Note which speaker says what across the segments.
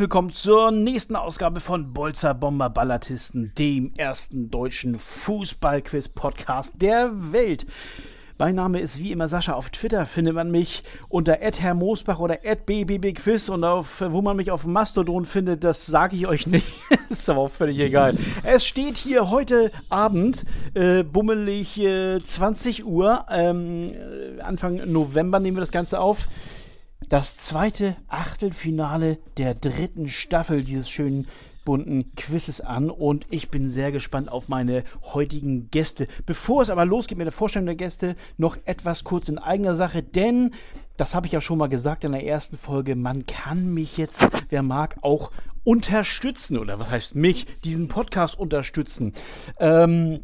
Speaker 1: Willkommen zur nächsten Ausgabe von Bolzer Bomber Ballatisten, dem ersten deutschen Fußballquiz-Podcast der Welt. Mein Name ist wie immer Sascha. Auf Twitter findet man mich unter Herr Moosbach oder @bbbquiz und auf, wo man mich auf Mastodon findet, das sage ich euch nicht. ist aber auch völlig egal. Es steht hier heute Abend, äh, bummelig äh, 20 Uhr, ähm, Anfang November nehmen wir das Ganze auf das zweite Achtelfinale der dritten Staffel dieses schönen bunten Quizzes an und ich bin sehr gespannt auf meine heutigen Gäste. Bevor es aber losgeht mit der Vorstellung der Gäste, noch etwas kurz in eigener Sache, denn das habe ich ja schon mal gesagt in der ersten Folge, man kann mich jetzt, wer mag, auch unterstützen oder was heißt mich, diesen Podcast unterstützen. Ähm, äh,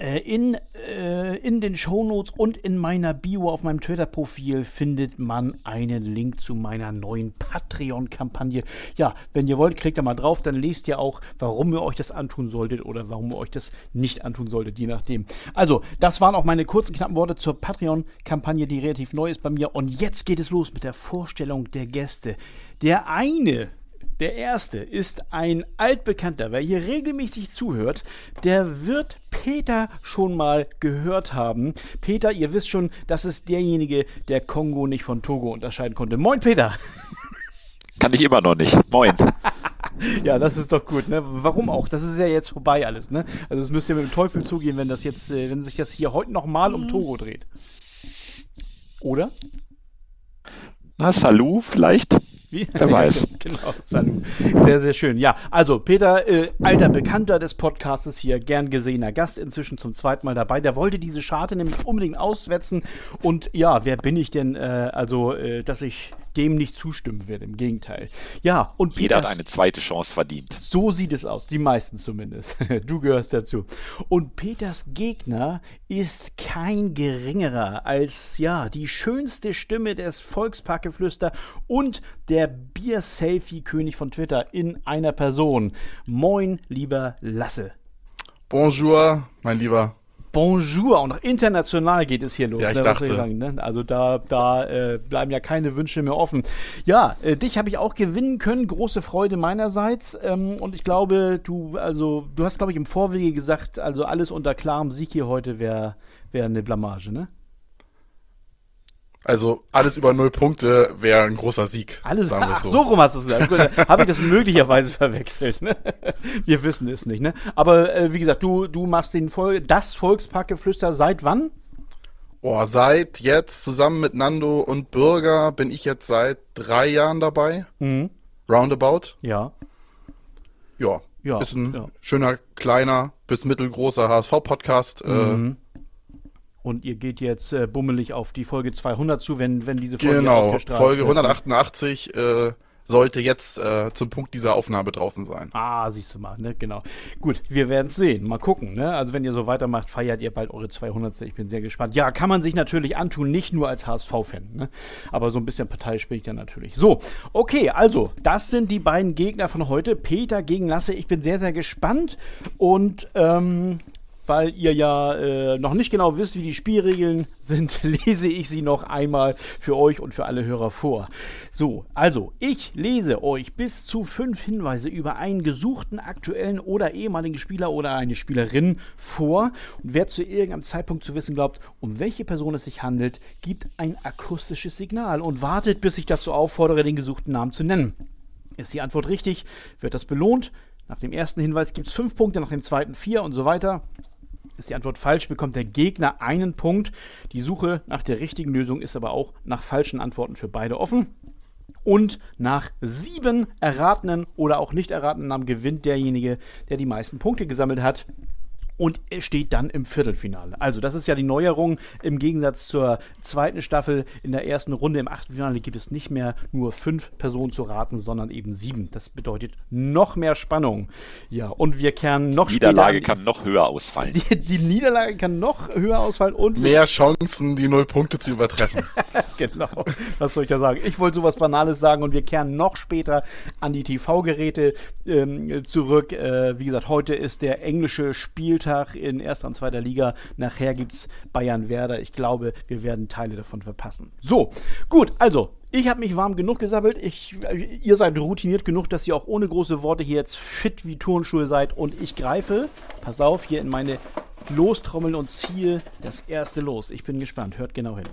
Speaker 1: in, äh, in den Shownotes und in meiner Bio auf meinem Twitter-Profil findet man einen Link zu meiner neuen Patreon-Kampagne. Ja, wenn ihr wollt, klickt da mal drauf, dann lest ihr auch, warum ihr euch das antun solltet oder warum ihr euch das nicht antun solltet, je nachdem. Also, das waren auch meine kurzen, knappen Worte zur Patreon-Kampagne, die relativ neu ist bei mir. Und jetzt geht es los mit der Vorstellung der Gäste. Der eine der erste ist ein altbekannter. Wer hier regelmäßig zuhört, der wird Peter schon mal gehört haben. Peter, ihr wisst schon, das ist derjenige, der Kongo nicht von Togo unterscheiden konnte. Moin, Peter.
Speaker 2: Kann ich immer noch nicht. Moin.
Speaker 1: ja, das ist doch gut, ne? Warum auch? Das ist ja jetzt vorbei alles, ne? Also es müsste mit dem Teufel zugehen, wenn das jetzt, äh, wenn sich das hier heute nochmal um Togo dreht. Oder?
Speaker 2: Na, Salu vielleicht? Wie? Wer weiß.
Speaker 1: genau, Salut. Sehr, sehr schön. Ja, also Peter, äh, alter Bekannter des Podcastes hier, gern gesehener Gast, inzwischen zum zweiten Mal dabei. Der wollte diese Scharte nämlich unbedingt auswetzen. Und ja, wer bin ich denn, äh, also, äh, dass ich dem nicht zustimmen werde. Im Gegenteil. Ja, und
Speaker 2: Jeder Peters, hat eine zweite Chance verdient.
Speaker 1: So sieht es aus. Die meisten zumindest. Du gehörst dazu. Und Peters Gegner ist kein geringerer als, ja, die schönste Stimme des Volksparkgeflüster und der Bier-Selfie-König von Twitter in einer Person. Moin, lieber Lasse.
Speaker 3: Bonjour, mein Lieber.
Speaker 1: Bonjour, auch noch international geht es hier los.
Speaker 3: Ja, ich ne, dachte. Ich
Speaker 1: sagen, ne? Also da, da äh, bleiben ja keine Wünsche mehr offen. Ja, äh, dich habe ich auch gewinnen können. Große Freude meinerseits. Ähm, und ich glaube, du, also, du hast, glaube ich, im Vorwege gesagt, also alles unter klarem Sieg hier heute wäre wär eine Blamage, ne?
Speaker 3: Also alles über null Punkte wäre ein großer Sieg.
Speaker 1: Alles, sagen wir ach, so. so rum hast du es gesagt. Habe ich das möglicherweise verwechselt. Ne? Wir wissen es nicht. Ne? Aber äh, wie gesagt, du, du machst den Vol das Volksparkgeflüster seit wann?
Speaker 3: Boah, seit jetzt zusammen mit Nando und Bürger bin ich jetzt seit drei Jahren dabei. Mhm. Roundabout.
Speaker 1: Ja.
Speaker 3: Ja. ja ist ein ja. schöner, kleiner bis mittelgroßer HSV-Podcast. Äh, mhm.
Speaker 1: Äh, und ihr geht jetzt äh, bummelig auf die Folge 200 zu, wenn, wenn diese Folge
Speaker 3: genau, ausgestrahlt Folge 188 äh, sollte jetzt äh, zum Punkt dieser Aufnahme draußen sein.
Speaker 1: Ah, siehst du mal, ne? Genau. Gut, wir werden es sehen. Mal gucken, ne? Also wenn ihr so weitermacht, feiert ihr bald eure 200. Ich bin sehr gespannt. Ja, kann man sich natürlich antun, nicht nur als HSV-Fan, ne? Aber so ein bisschen Partei spielt ja natürlich. So, okay, also, das sind die beiden Gegner von heute. Peter gegen Lasse. Ich bin sehr, sehr gespannt. Und ähm, weil ihr ja äh, noch nicht genau wisst, wie die Spielregeln sind, lese ich sie noch einmal für euch und für alle Hörer vor. So, also, ich lese euch bis zu fünf Hinweise über einen gesuchten aktuellen oder ehemaligen Spieler oder eine Spielerin vor. Und wer zu irgendeinem Zeitpunkt zu wissen glaubt, um welche Person es sich handelt, gibt ein akustisches Signal und wartet, bis ich dazu auffordere, den gesuchten Namen zu nennen. Ist die Antwort richtig, wird das belohnt. Nach dem ersten Hinweis gibt es fünf Punkte, nach dem zweiten vier und so weiter. Ist die Antwort falsch, bekommt der Gegner einen Punkt. Die Suche nach der richtigen Lösung ist aber auch nach falschen Antworten für beide offen. Und nach sieben erratenen oder auch nicht erratenen Namen gewinnt derjenige, der die meisten Punkte gesammelt hat und steht dann im Viertelfinale. Also das ist ja die Neuerung im Gegensatz zur zweiten Staffel. In der ersten Runde im Achtelfinale gibt es nicht mehr nur fünf Personen zu raten, sondern eben sieben. Das bedeutet noch mehr Spannung. Ja, und wir kehren noch
Speaker 2: Die Niederlage kann noch höher ausfallen.
Speaker 1: Die, die, Niederlage kann noch höher ausfallen und
Speaker 3: mehr Chancen, die null Punkte zu übertreffen.
Speaker 1: genau. Was soll ich da sagen? Ich wollte sowas Banales sagen und wir kehren noch später an die TV-Geräte ähm, zurück. Äh, wie gesagt, heute ist der englische Spieltag Spieltag in erster und zweiter Liga. Nachher gibt es Bayern-Werder. Ich glaube, wir werden Teile davon verpassen. So, gut, also Ich habe mich warm genug gesabbelt. Ich, ihr seid routiniert genug, dass ihr auch ohne große Worte hier jetzt fit wie Turnschuhe seid. Und ich greife, pass auf, hier in meine Lostrommeln und ziehe das erste Los. Ich bin gespannt. Hört genau hin.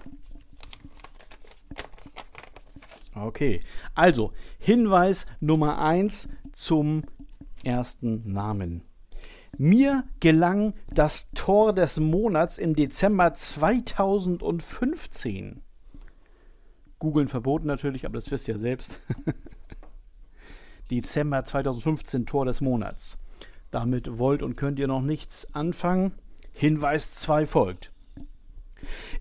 Speaker 1: Okay, also Hinweis Nummer 1 zum ersten Namen. Mir gelang das Tor des Monats im Dezember 2015. Googeln verboten natürlich, aber das wisst ihr selbst. Dezember 2015 Tor des Monats. Damit wollt und könnt ihr noch nichts anfangen. Hinweis 2 folgt.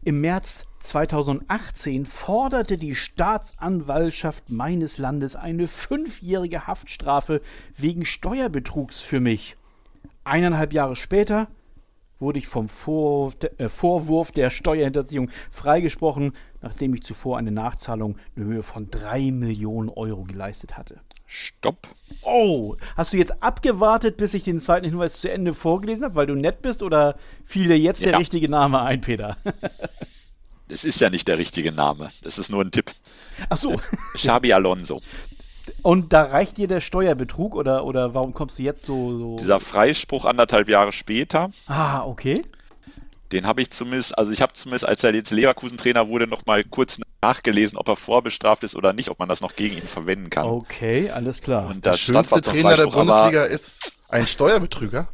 Speaker 1: Im März 2018 forderte die Staatsanwaltschaft meines Landes eine fünfjährige Haftstrafe wegen Steuerbetrugs für mich. Eineinhalb Jahre später wurde ich vom Vorwurf, äh, Vorwurf der Steuerhinterziehung freigesprochen, nachdem ich zuvor eine Nachzahlung in Höhe von 3 Millionen Euro geleistet hatte.
Speaker 2: Stopp.
Speaker 1: Oh, hast du jetzt abgewartet, bis ich den zweiten Hinweis zu Ende vorgelesen habe, weil du nett bist, oder fiel dir jetzt ja. der richtige Name ein, Peter?
Speaker 2: Es ist ja nicht der richtige Name. Das ist nur ein Tipp.
Speaker 1: Ach so.
Speaker 2: Xabi Alonso.
Speaker 1: Und da reicht dir der Steuerbetrug oder, oder warum kommst du jetzt so, so?
Speaker 2: Dieser Freispruch anderthalb Jahre später.
Speaker 1: Ah, okay.
Speaker 2: Den habe ich zumindest, also ich habe zumindest, als er jetzt Leverkusen-Trainer wurde, noch mal kurz nachgelesen, ob er vorbestraft ist oder nicht, ob man das noch gegen ihn verwenden kann.
Speaker 1: Okay, alles klar.
Speaker 3: Und der schönste Trainer der Bundesliga ist ein Steuerbetrüger.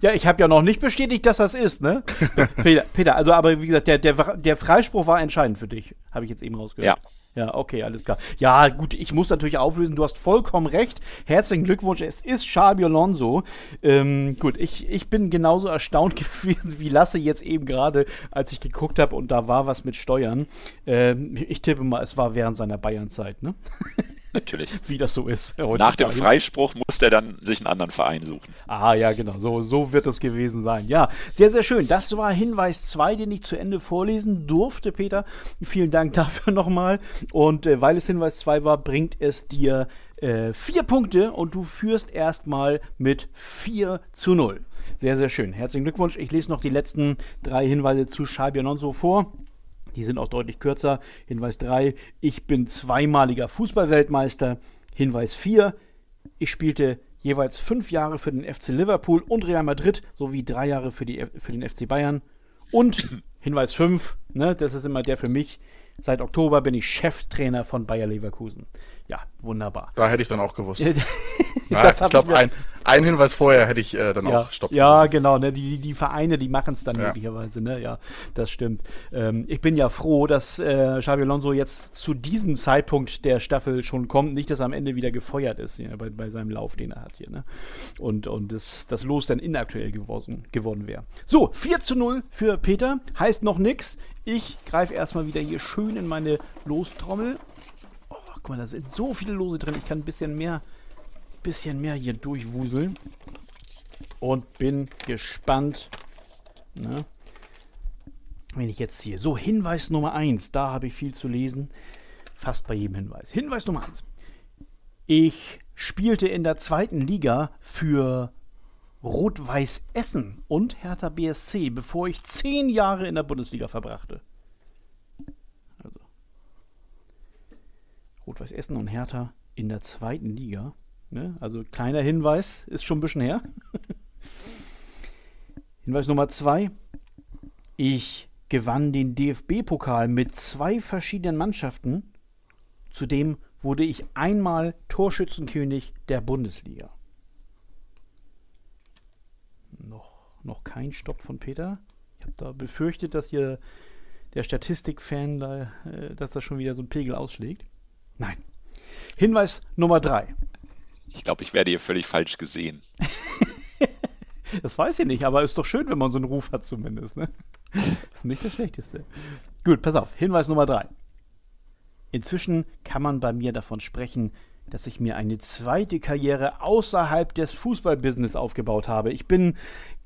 Speaker 1: ja, ich habe ja noch nicht bestätigt, dass das ist, ne? Peter, Peter, also aber wie gesagt, der, der, der Freispruch war entscheidend für dich, habe ich jetzt eben rausgehört. Ja. Ja, okay, alles klar. Ja, gut, ich muss natürlich auflösen, du hast vollkommen recht. Herzlichen Glückwunsch, es ist Xabi Alonso. Ähm, gut, ich, ich bin genauso erstaunt gewesen wie Lasse jetzt eben gerade, als ich geguckt habe und da war was mit Steuern. Ähm, ich tippe mal, es war während seiner Bayernzeit, ne?
Speaker 2: Natürlich.
Speaker 1: Wie das so ist.
Speaker 2: Nach dem Freispruch muss er dann sich einen anderen Verein suchen.
Speaker 1: Ah, ja, genau. So, so wird es gewesen sein. Ja, sehr, sehr schön. Das war Hinweis 2, den ich zu Ende vorlesen durfte, Peter. Vielen Dank dafür nochmal. Und äh, weil es Hinweis 2 war, bringt es dir äh, vier Punkte und du führst erstmal mit 4 zu 0. Sehr, sehr schön. Herzlichen Glückwunsch. Ich lese noch die letzten drei Hinweise zu Xabi Alonso vor. Die sind auch deutlich kürzer. Hinweis 3, ich bin zweimaliger Fußballweltmeister. Hinweis 4, ich spielte jeweils fünf Jahre für den FC Liverpool und Real Madrid sowie drei Jahre für, die, für den FC Bayern. Und Hinweis 5, ne, das ist immer der für mich, seit Oktober bin ich Cheftrainer von Bayer Leverkusen. Ja, wunderbar.
Speaker 3: Da hätte ich es dann auch gewusst. ja, ich glaube, ein, ein Hinweis vorher hätte ich äh, dann
Speaker 1: ja,
Speaker 3: auch stoppen
Speaker 1: Ja, genau. Ne, die, die Vereine, die machen es dann ja. möglicherweise. Ne? Ja, das stimmt. Ähm, ich bin ja froh, dass äh, Xabi Alonso jetzt zu diesem Zeitpunkt der Staffel schon kommt. Nicht, dass er am Ende wieder gefeuert ist ja, bei, bei seinem Lauf, den er hat hier. Ne? Und, und das, das Los dann inaktuell geworden, geworden wäre. So, 4 zu 0 für Peter. Heißt noch nichts. Ich greife erstmal wieder hier schön in meine Lostrommel Guck mal, da sind so viele Lose drin. Ich kann ein bisschen mehr, bisschen mehr hier durchwuseln. Und bin gespannt, ne, wenn ich jetzt ziehe. So, Hinweis Nummer 1. Da habe ich viel zu lesen. Fast bei jedem Hinweis. Hinweis Nummer 1. Ich spielte in der zweiten Liga für Rot-Weiß Essen und Hertha BSC, bevor ich zehn Jahre in der Bundesliga verbrachte. Rot-Weiß Essen und Hertha in der zweiten Liga. Ne? Also kleiner Hinweis, ist schon ein bisschen her. Hinweis Nummer zwei. Ich gewann den DFB-Pokal mit zwei verschiedenen Mannschaften. Zudem wurde ich einmal Torschützenkönig der Bundesliga. Noch, noch kein Stopp von Peter. Ich habe da befürchtet, dass hier der Statistikfan da, äh, dass das schon wieder so ein Pegel ausschlägt. Nein. Hinweis Nummer drei.
Speaker 2: Ich glaube, ich werde hier völlig falsch gesehen.
Speaker 1: das weiß ich nicht, aber ist doch schön, wenn man so einen Ruf hat zumindest. Ne? Das ist nicht das Schlechteste. Gut, pass auf. Hinweis Nummer drei. Inzwischen kann man bei mir davon sprechen, dass ich mir eine zweite Karriere außerhalb des Fußballbusiness aufgebaut habe. Ich bin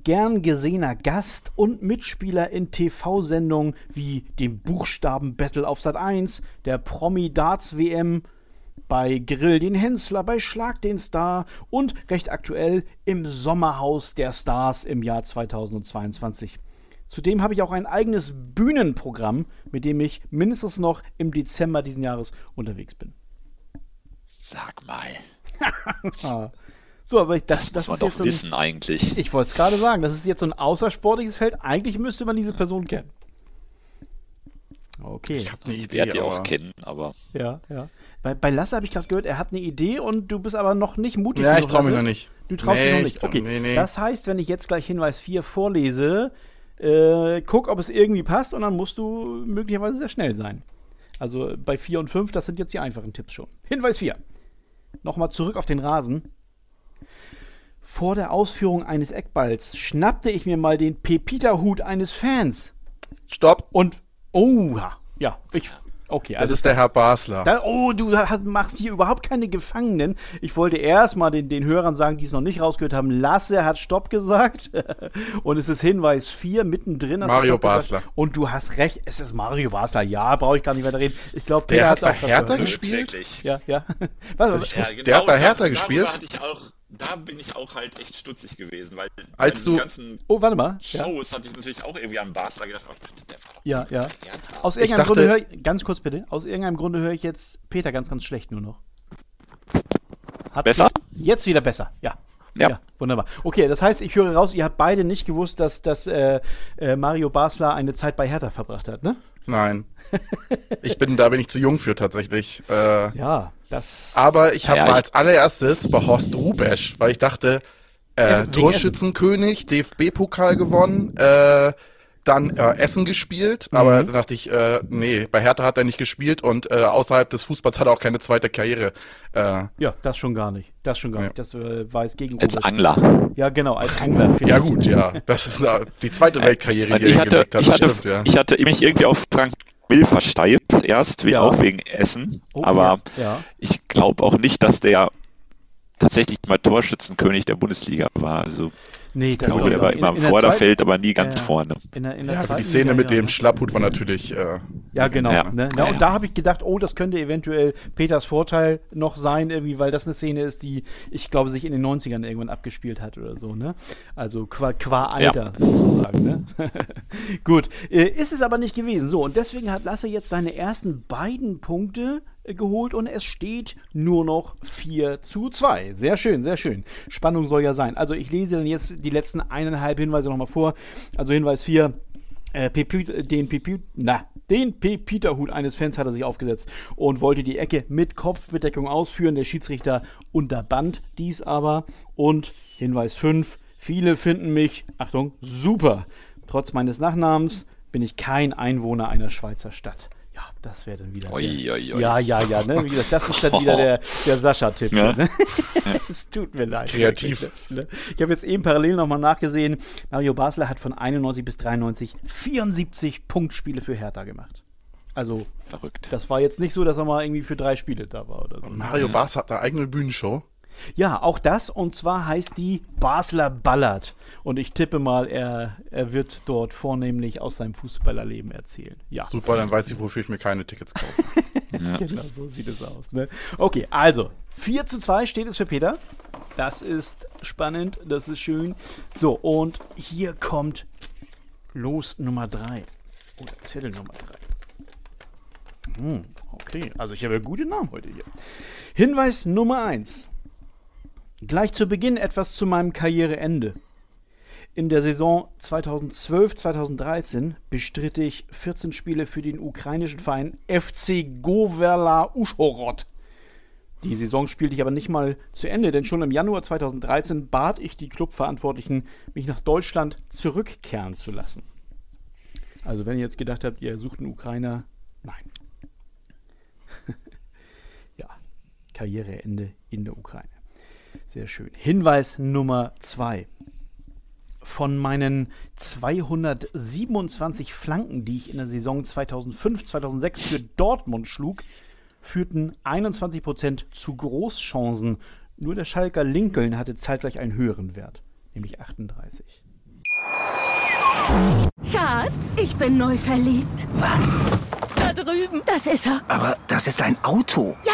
Speaker 1: gern gesehener Gast und Mitspieler in TV-Sendungen wie dem Buchstaben-Battle auf Sat 1, der Promi-Darts-WM, bei Grill den Hensler, bei Schlag den Star und recht aktuell im Sommerhaus der Stars im Jahr 2022. Zudem habe ich auch ein eigenes Bühnenprogramm, mit dem ich mindestens noch im Dezember diesen Jahres unterwegs bin.
Speaker 2: Sag mal.
Speaker 1: Ah. So, aber ich, das,
Speaker 2: Das,
Speaker 1: das,
Speaker 2: muss man doch
Speaker 1: so ein,
Speaker 2: wissen eigentlich.
Speaker 1: Ich wollte es gerade sagen, das ist jetzt so ein außersportliches Feld. Eigentlich müsste man diese Person kennen. Okay.
Speaker 3: Ich habe eine
Speaker 2: Ich werde die auch
Speaker 3: aber...
Speaker 2: kennen, aber
Speaker 1: Ja, ja. Bei, bei Lasse habe ich gerade gehört, er hat eine Idee und du bist aber noch nicht mutig.
Speaker 3: Ja, ich traue mich
Speaker 1: Lasse.
Speaker 3: noch nicht.
Speaker 1: Du traust dich
Speaker 3: Nee,
Speaker 1: noch nicht.
Speaker 3: ich-
Speaker 1: Okay.
Speaker 3: nee, nee.
Speaker 1: Das heißt, wenn ich jetzt gleich Hinweis 4 vorlese, äh, guck, ob es irgendwie passt und dann musst du möglicherweise sehr schnell sein. Also bei 4 und 5, das sind jetzt die einfachen Tipps schon. Hinweis 4. Nochmal zurück auf den Rasen. Vor der Ausführung eines Eckballs schnappte ich mir mal den Pepita-Hut eines Fans.
Speaker 3: Stopp,
Speaker 1: Und, oh, ja, ja, ich, okay.
Speaker 3: das
Speaker 1: also
Speaker 3: ist der Herr Basler.
Speaker 1: da, oh, du hast, machst hier überhaupt keine Gefangenen. Ich wollte erstmal den, den Hörern sagen, die es noch nicht rausgehört haben, Lasse hat Stopp gesagt. Und es ist Hinweis 4 mittendrin.
Speaker 3: Mario
Speaker 1: Stopp gesagt.
Speaker 3: Basler.
Speaker 1: Und du hast recht, es ist Mario Basler. Ja, brauche ich gar nicht weiter reden. Ich glaube,
Speaker 3: Der
Speaker 1: Peter
Speaker 3: hat bei Hertha gespielt?
Speaker 1: Ja, ja. Was, was,
Speaker 3: Ich wusste- der hat bei Hertha
Speaker 2: darüber
Speaker 3: gespielt?
Speaker 2: Hatte ich auch, da bin ich auch halt echt stutzig gewesen, weil
Speaker 3: Als
Speaker 2: bei den
Speaker 3: du-
Speaker 2: ganzen
Speaker 1: oh, warte mal. Ja,
Speaker 2: Shows hatte ich natürlich auch irgendwie an Basler gedacht, aber ich dachte, der war doch
Speaker 1: ja. ja. Aus
Speaker 3: Ich
Speaker 1: irgendeinem
Speaker 3: dachte-
Speaker 1: Grunde höre ich, ganz kurz bitte, aus irgendeinem Grunde höre ich jetzt Peter ganz, ganz schlecht nur noch. Hat
Speaker 2: Besser?
Speaker 1: Jetzt wieder besser, ja.
Speaker 2: Ja.
Speaker 1: wunderbar. Okay, das heißt, ich höre raus, ihr habt beide nicht gewusst, dass, dass äh, äh, Mario Basler eine Zeit bei Hertha verbracht hat, ne?
Speaker 3: Nein. Ich bin, da bin ich zu jung für tatsächlich. Äh,
Speaker 1: Ja, das.
Speaker 3: aber ich habe
Speaker 2: Ja,
Speaker 3: mal als allererstes bei Horst Rubesch, weil ich dachte, äh, Torschützenkönig, DFB-Pokal gewonnen, äh, dann äh, Essen gespielt, aber
Speaker 1: Mhm.
Speaker 3: da dachte ich, äh, nee, bei Hertha hat er nicht gespielt und äh, außerhalb des Fußballs hat er auch keine zweite Karriere. Äh,
Speaker 1: Ja, das schon gar nicht. Das schon gar
Speaker 3: Ja.
Speaker 1: nicht. Das äh, war es gegen
Speaker 2: Als. Angler.
Speaker 1: Ja, genau, als Angler. vielleicht.
Speaker 3: ja gut, ja, das ist äh, die zweite Weltkarriere,
Speaker 2: Und
Speaker 3: die er
Speaker 2: ich hatte,
Speaker 3: hingelegt hat,
Speaker 2: ich, hatte,
Speaker 3: stimmt, ja.
Speaker 2: ich hatte mich irgendwie auf Frank Will versteift, erst wie
Speaker 1: Ja.
Speaker 2: auch wegen Essen,
Speaker 1: Oh,
Speaker 2: aber ich glaube auch nicht, dass der tatsächlich mal Torschützenkönig der Bundesliga war. Also
Speaker 1: Nee,
Speaker 2: ich
Speaker 1: das
Speaker 2: glaube,
Speaker 1: glaub
Speaker 2: der war immer
Speaker 1: In-
Speaker 2: im Vorderfeld, aber nie ganz
Speaker 1: Ja.
Speaker 2: vorne.
Speaker 1: In der, in der
Speaker 3: Ja, aber
Speaker 1: zweiten
Speaker 3: die Szene mit
Speaker 1: ja.
Speaker 3: dem Schlapphut war natürlich, äh,
Speaker 1: Ja, genau.
Speaker 2: Ja.
Speaker 1: Ne?
Speaker 2: Ja,
Speaker 1: Ja, und
Speaker 2: ja.
Speaker 1: da habe ich gedacht, oh, das könnte eventuell Peters Vorteil noch sein, irgendwie, weil das eine Szene ist, die, ich glaube, sich in den 90ern irgendwann abgespielt hat oder so, ne? Also qua, qua Alter sozusagen, ne? Gut. Äh, ist es aber nicht gewesen. So, und deswegen hat Lasse jetzt seine ersten beiden Punkte äh, geholt und es steht nur noch 4 zu 2. Sehr schön, sehr schön. Spannung soll ja sein. Also ich lese dann jetzt die letzten eineinhalb Hinweise nochmal vor. Also Hinweis 4. Äh, den na, den Pepita-Hut eines Fans hat er sich aufgesetzt und wollte die Ecke mit Kopfbedeckung ausführen. Der Schiedsrichter unterband dies aber. Und Hinweis 5. Viele finden mich, Achtung, super. Trotz meines Nachnamens bin ich kein Einwohner einer Schweizer Stadt. Ja, das wäre dann wieder. Der-
Speaker 2: ui, ui.
Speaker 1: Ja, ja, ja. Ne? Wie gesagt, das ist dann wieder der, der Sascha-Tipp.
Speaker 2: Ja.
Speaker 1: Ne? Es tut mir leid.
Speaker 3: Kreativ.
Speaker 1: ne? Ich habe jetzt eben parallel nochmal nachgesehen. Mario Basler hat von 91 bis 93 74 Punktspiele für Hertha gemacht. Also,
Speaker 2: Verrückt.
Speaker 1: das war jetzt nicht so, dass er mal irgendwie für drei Spiele da war oder so.
Speaker 3: Mario Bas hat eine eigene Bühnenshow.
Speaker 1: Ja, auch das. Und zwar heißt die Basler Ballard. Und ich tippe mal, er, er wird dort vornehmlich aus seinem Fußballerleben erzählen. Ja.
Speaker 3: Super, dann weiß ich, wofür ich mir keine Tickets kaufe.
Speaker 1: Genau, so sieht es aus. Ne? Okay, also 4 zu 2 steht es für Peter. Das ist spannend, das ist schön. So, und hier kommt Los Nummer 3. Oder Zettel Nummer 3. Hm, okay, also ich habe gute Namen heute hier. Hinweis Nummer 1. Gleich zu Beginn etwas zu meinem Karriereende. In der Saison 2012-2013 bestritt ich 14 Spiele für den ukrainischen Verein FC Goverla Uschhorod. Die Saison spielte ich aber nicht mal zu Ende, denn schon im Januar 2013 bat ich die Clubverantwortlichen, mich nach Deutschland zurückkehren zu lassen. Also wenn ihr jetzt gedacht habt, ihr sucht einen Ukrainer, nein. ja, Karriereende in der Ukraine. Sehr schön. Hinweis Nummer 2 von meinen 227 Flanken, die ich in der Saison 2005-2006 für Dortmund schlug, führten 21% zu Großchancen. Nur der Schalker Lincoln hatte zeitgleich einen höheren Wert, nämlich 38.
Speaker 4: Schatz, ich bin neu verliebt.
Speaker 5: Was?
Speaker 4: Da drüben. Das ist er.
Speaker 5: Aber das ist ein Auto.
Speaker 4: Ja,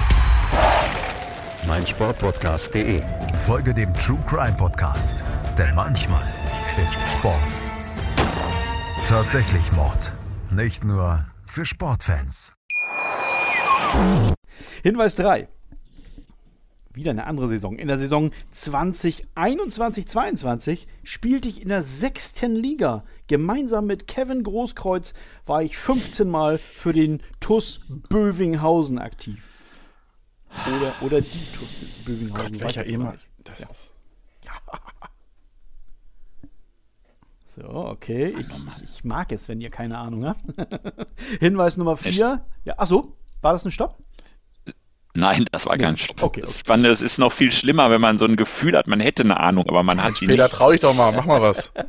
Speaker 6: meinsportpodcast.de. Folge dem True Crime Podcast, denn manchmal ist Sport tatsächlich Mord. Nicht nur für Sportfans.
Speaker 1: Hinweis 3. Wieder eine andere Saison. In der Saison 2021-22 spielte ich in der sechsten Liga. Gemeinsam mit Kevin Großkreuz war ich 15 Mal für den TUS Bövinghausen aktiv. Oder, oder die TUS Bövinghausen.
Speaker 3: Gott, welcher
Speaker 1: ich nicht.
Speaker 3: Das
Speaker 1: Ja.
Speaker 3: ist-
Speaker 1: So, okay. Ich, ich mag es, wenn ihr keine Ahnung habt. Hinweis Nummer 4. Ja, achso, war das ein Stopp?
Speaker 2: Nein, das war kein Stopp.
Speaker 1: Okay,
Speaker 2: Das
Speaker 1: okay.
Speaker 2: Spannende, es ist noch viel schlimmer, wenn man so ein Gefühl hat, man hätte eine Ahnung, aber man hat sie
Speaker 3: Peter,
Speaker 2: nicht.
Speaker 3: trau dich doch mal, mach mal was.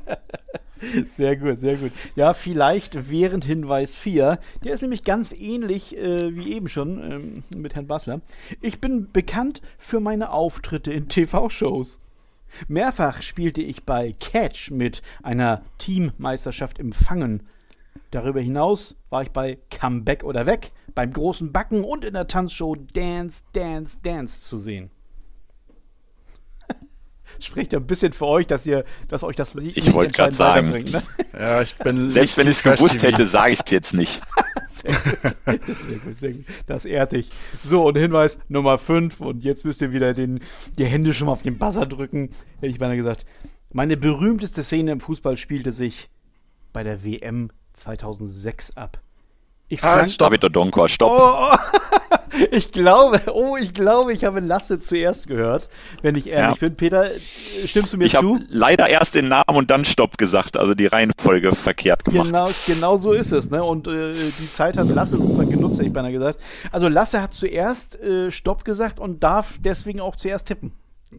Speaker 1: Sehr gut, sehr gut. Ja, vielleicht während Hinweis 4. Der ist nämlich ganz ähnlich äh, wie eben schon ähm, mit Herrn Bassler. Ich bin bekannt für meine Auftritte in TV-Shows. Mehrfach spielte ich bei Catch mit einer Teammeisterschaft im Fangen. Darüber hinaus war ich bei Comeback oder Weg, beim großen Backen und in der Tanzshow Dance, Dance, Dance zu sehen. Spricht ja ein bisschen für euch, dass ihr, dass euch das nicht
Speaker 2: Ich wollte
Speaker 1: entscheidend
Speaker 2: sagen.
Speaker 1: Ne?
Speaker 3: Ja, ich bin
Speaker 2: Selbst wenn ich es gewusst hätte, sage ich es jetzt nicht.
Speaker 1: Sehr gut, sehr gut, sehr gut. Das ehrt dich. So, und Hinweis Nummer 5. Und jetzt müsst ihr wieder den, die Hände schon mal auf den Buzzer drücken. Hätte ich beinahe gesagt. Meine berühmteste Szene im Fußball spielte sich bei der WM 2006 ab. Ich,
Speaker 3: Ah, stopp.
Speaker 2: David Odonkor, stopp.
Speaker 1: Oh, oh. ich glaube, oh, ich glaube, ich habe Lasse zuerst gehört, wenn ich ehrlich
Speaker 2: Ja.
Speaker 1: bin. Peter, stimmst du mir
Speaker 2: Ich
Speaker 1: zu?
Speaker 2: habe leider erst den Namen und dann Stopp gesagt, also die Reihenfolge verkehrt gemacht.
Speaker 1: Genau, genau so ist es, ne? Und äh, die Zeit hat Lasse sozusagen genutzt, hätte ich beinahe gesagt. Also Lasse hat zuerst äh, Stopp gesagt und darf deswegen auch zuerst tippen.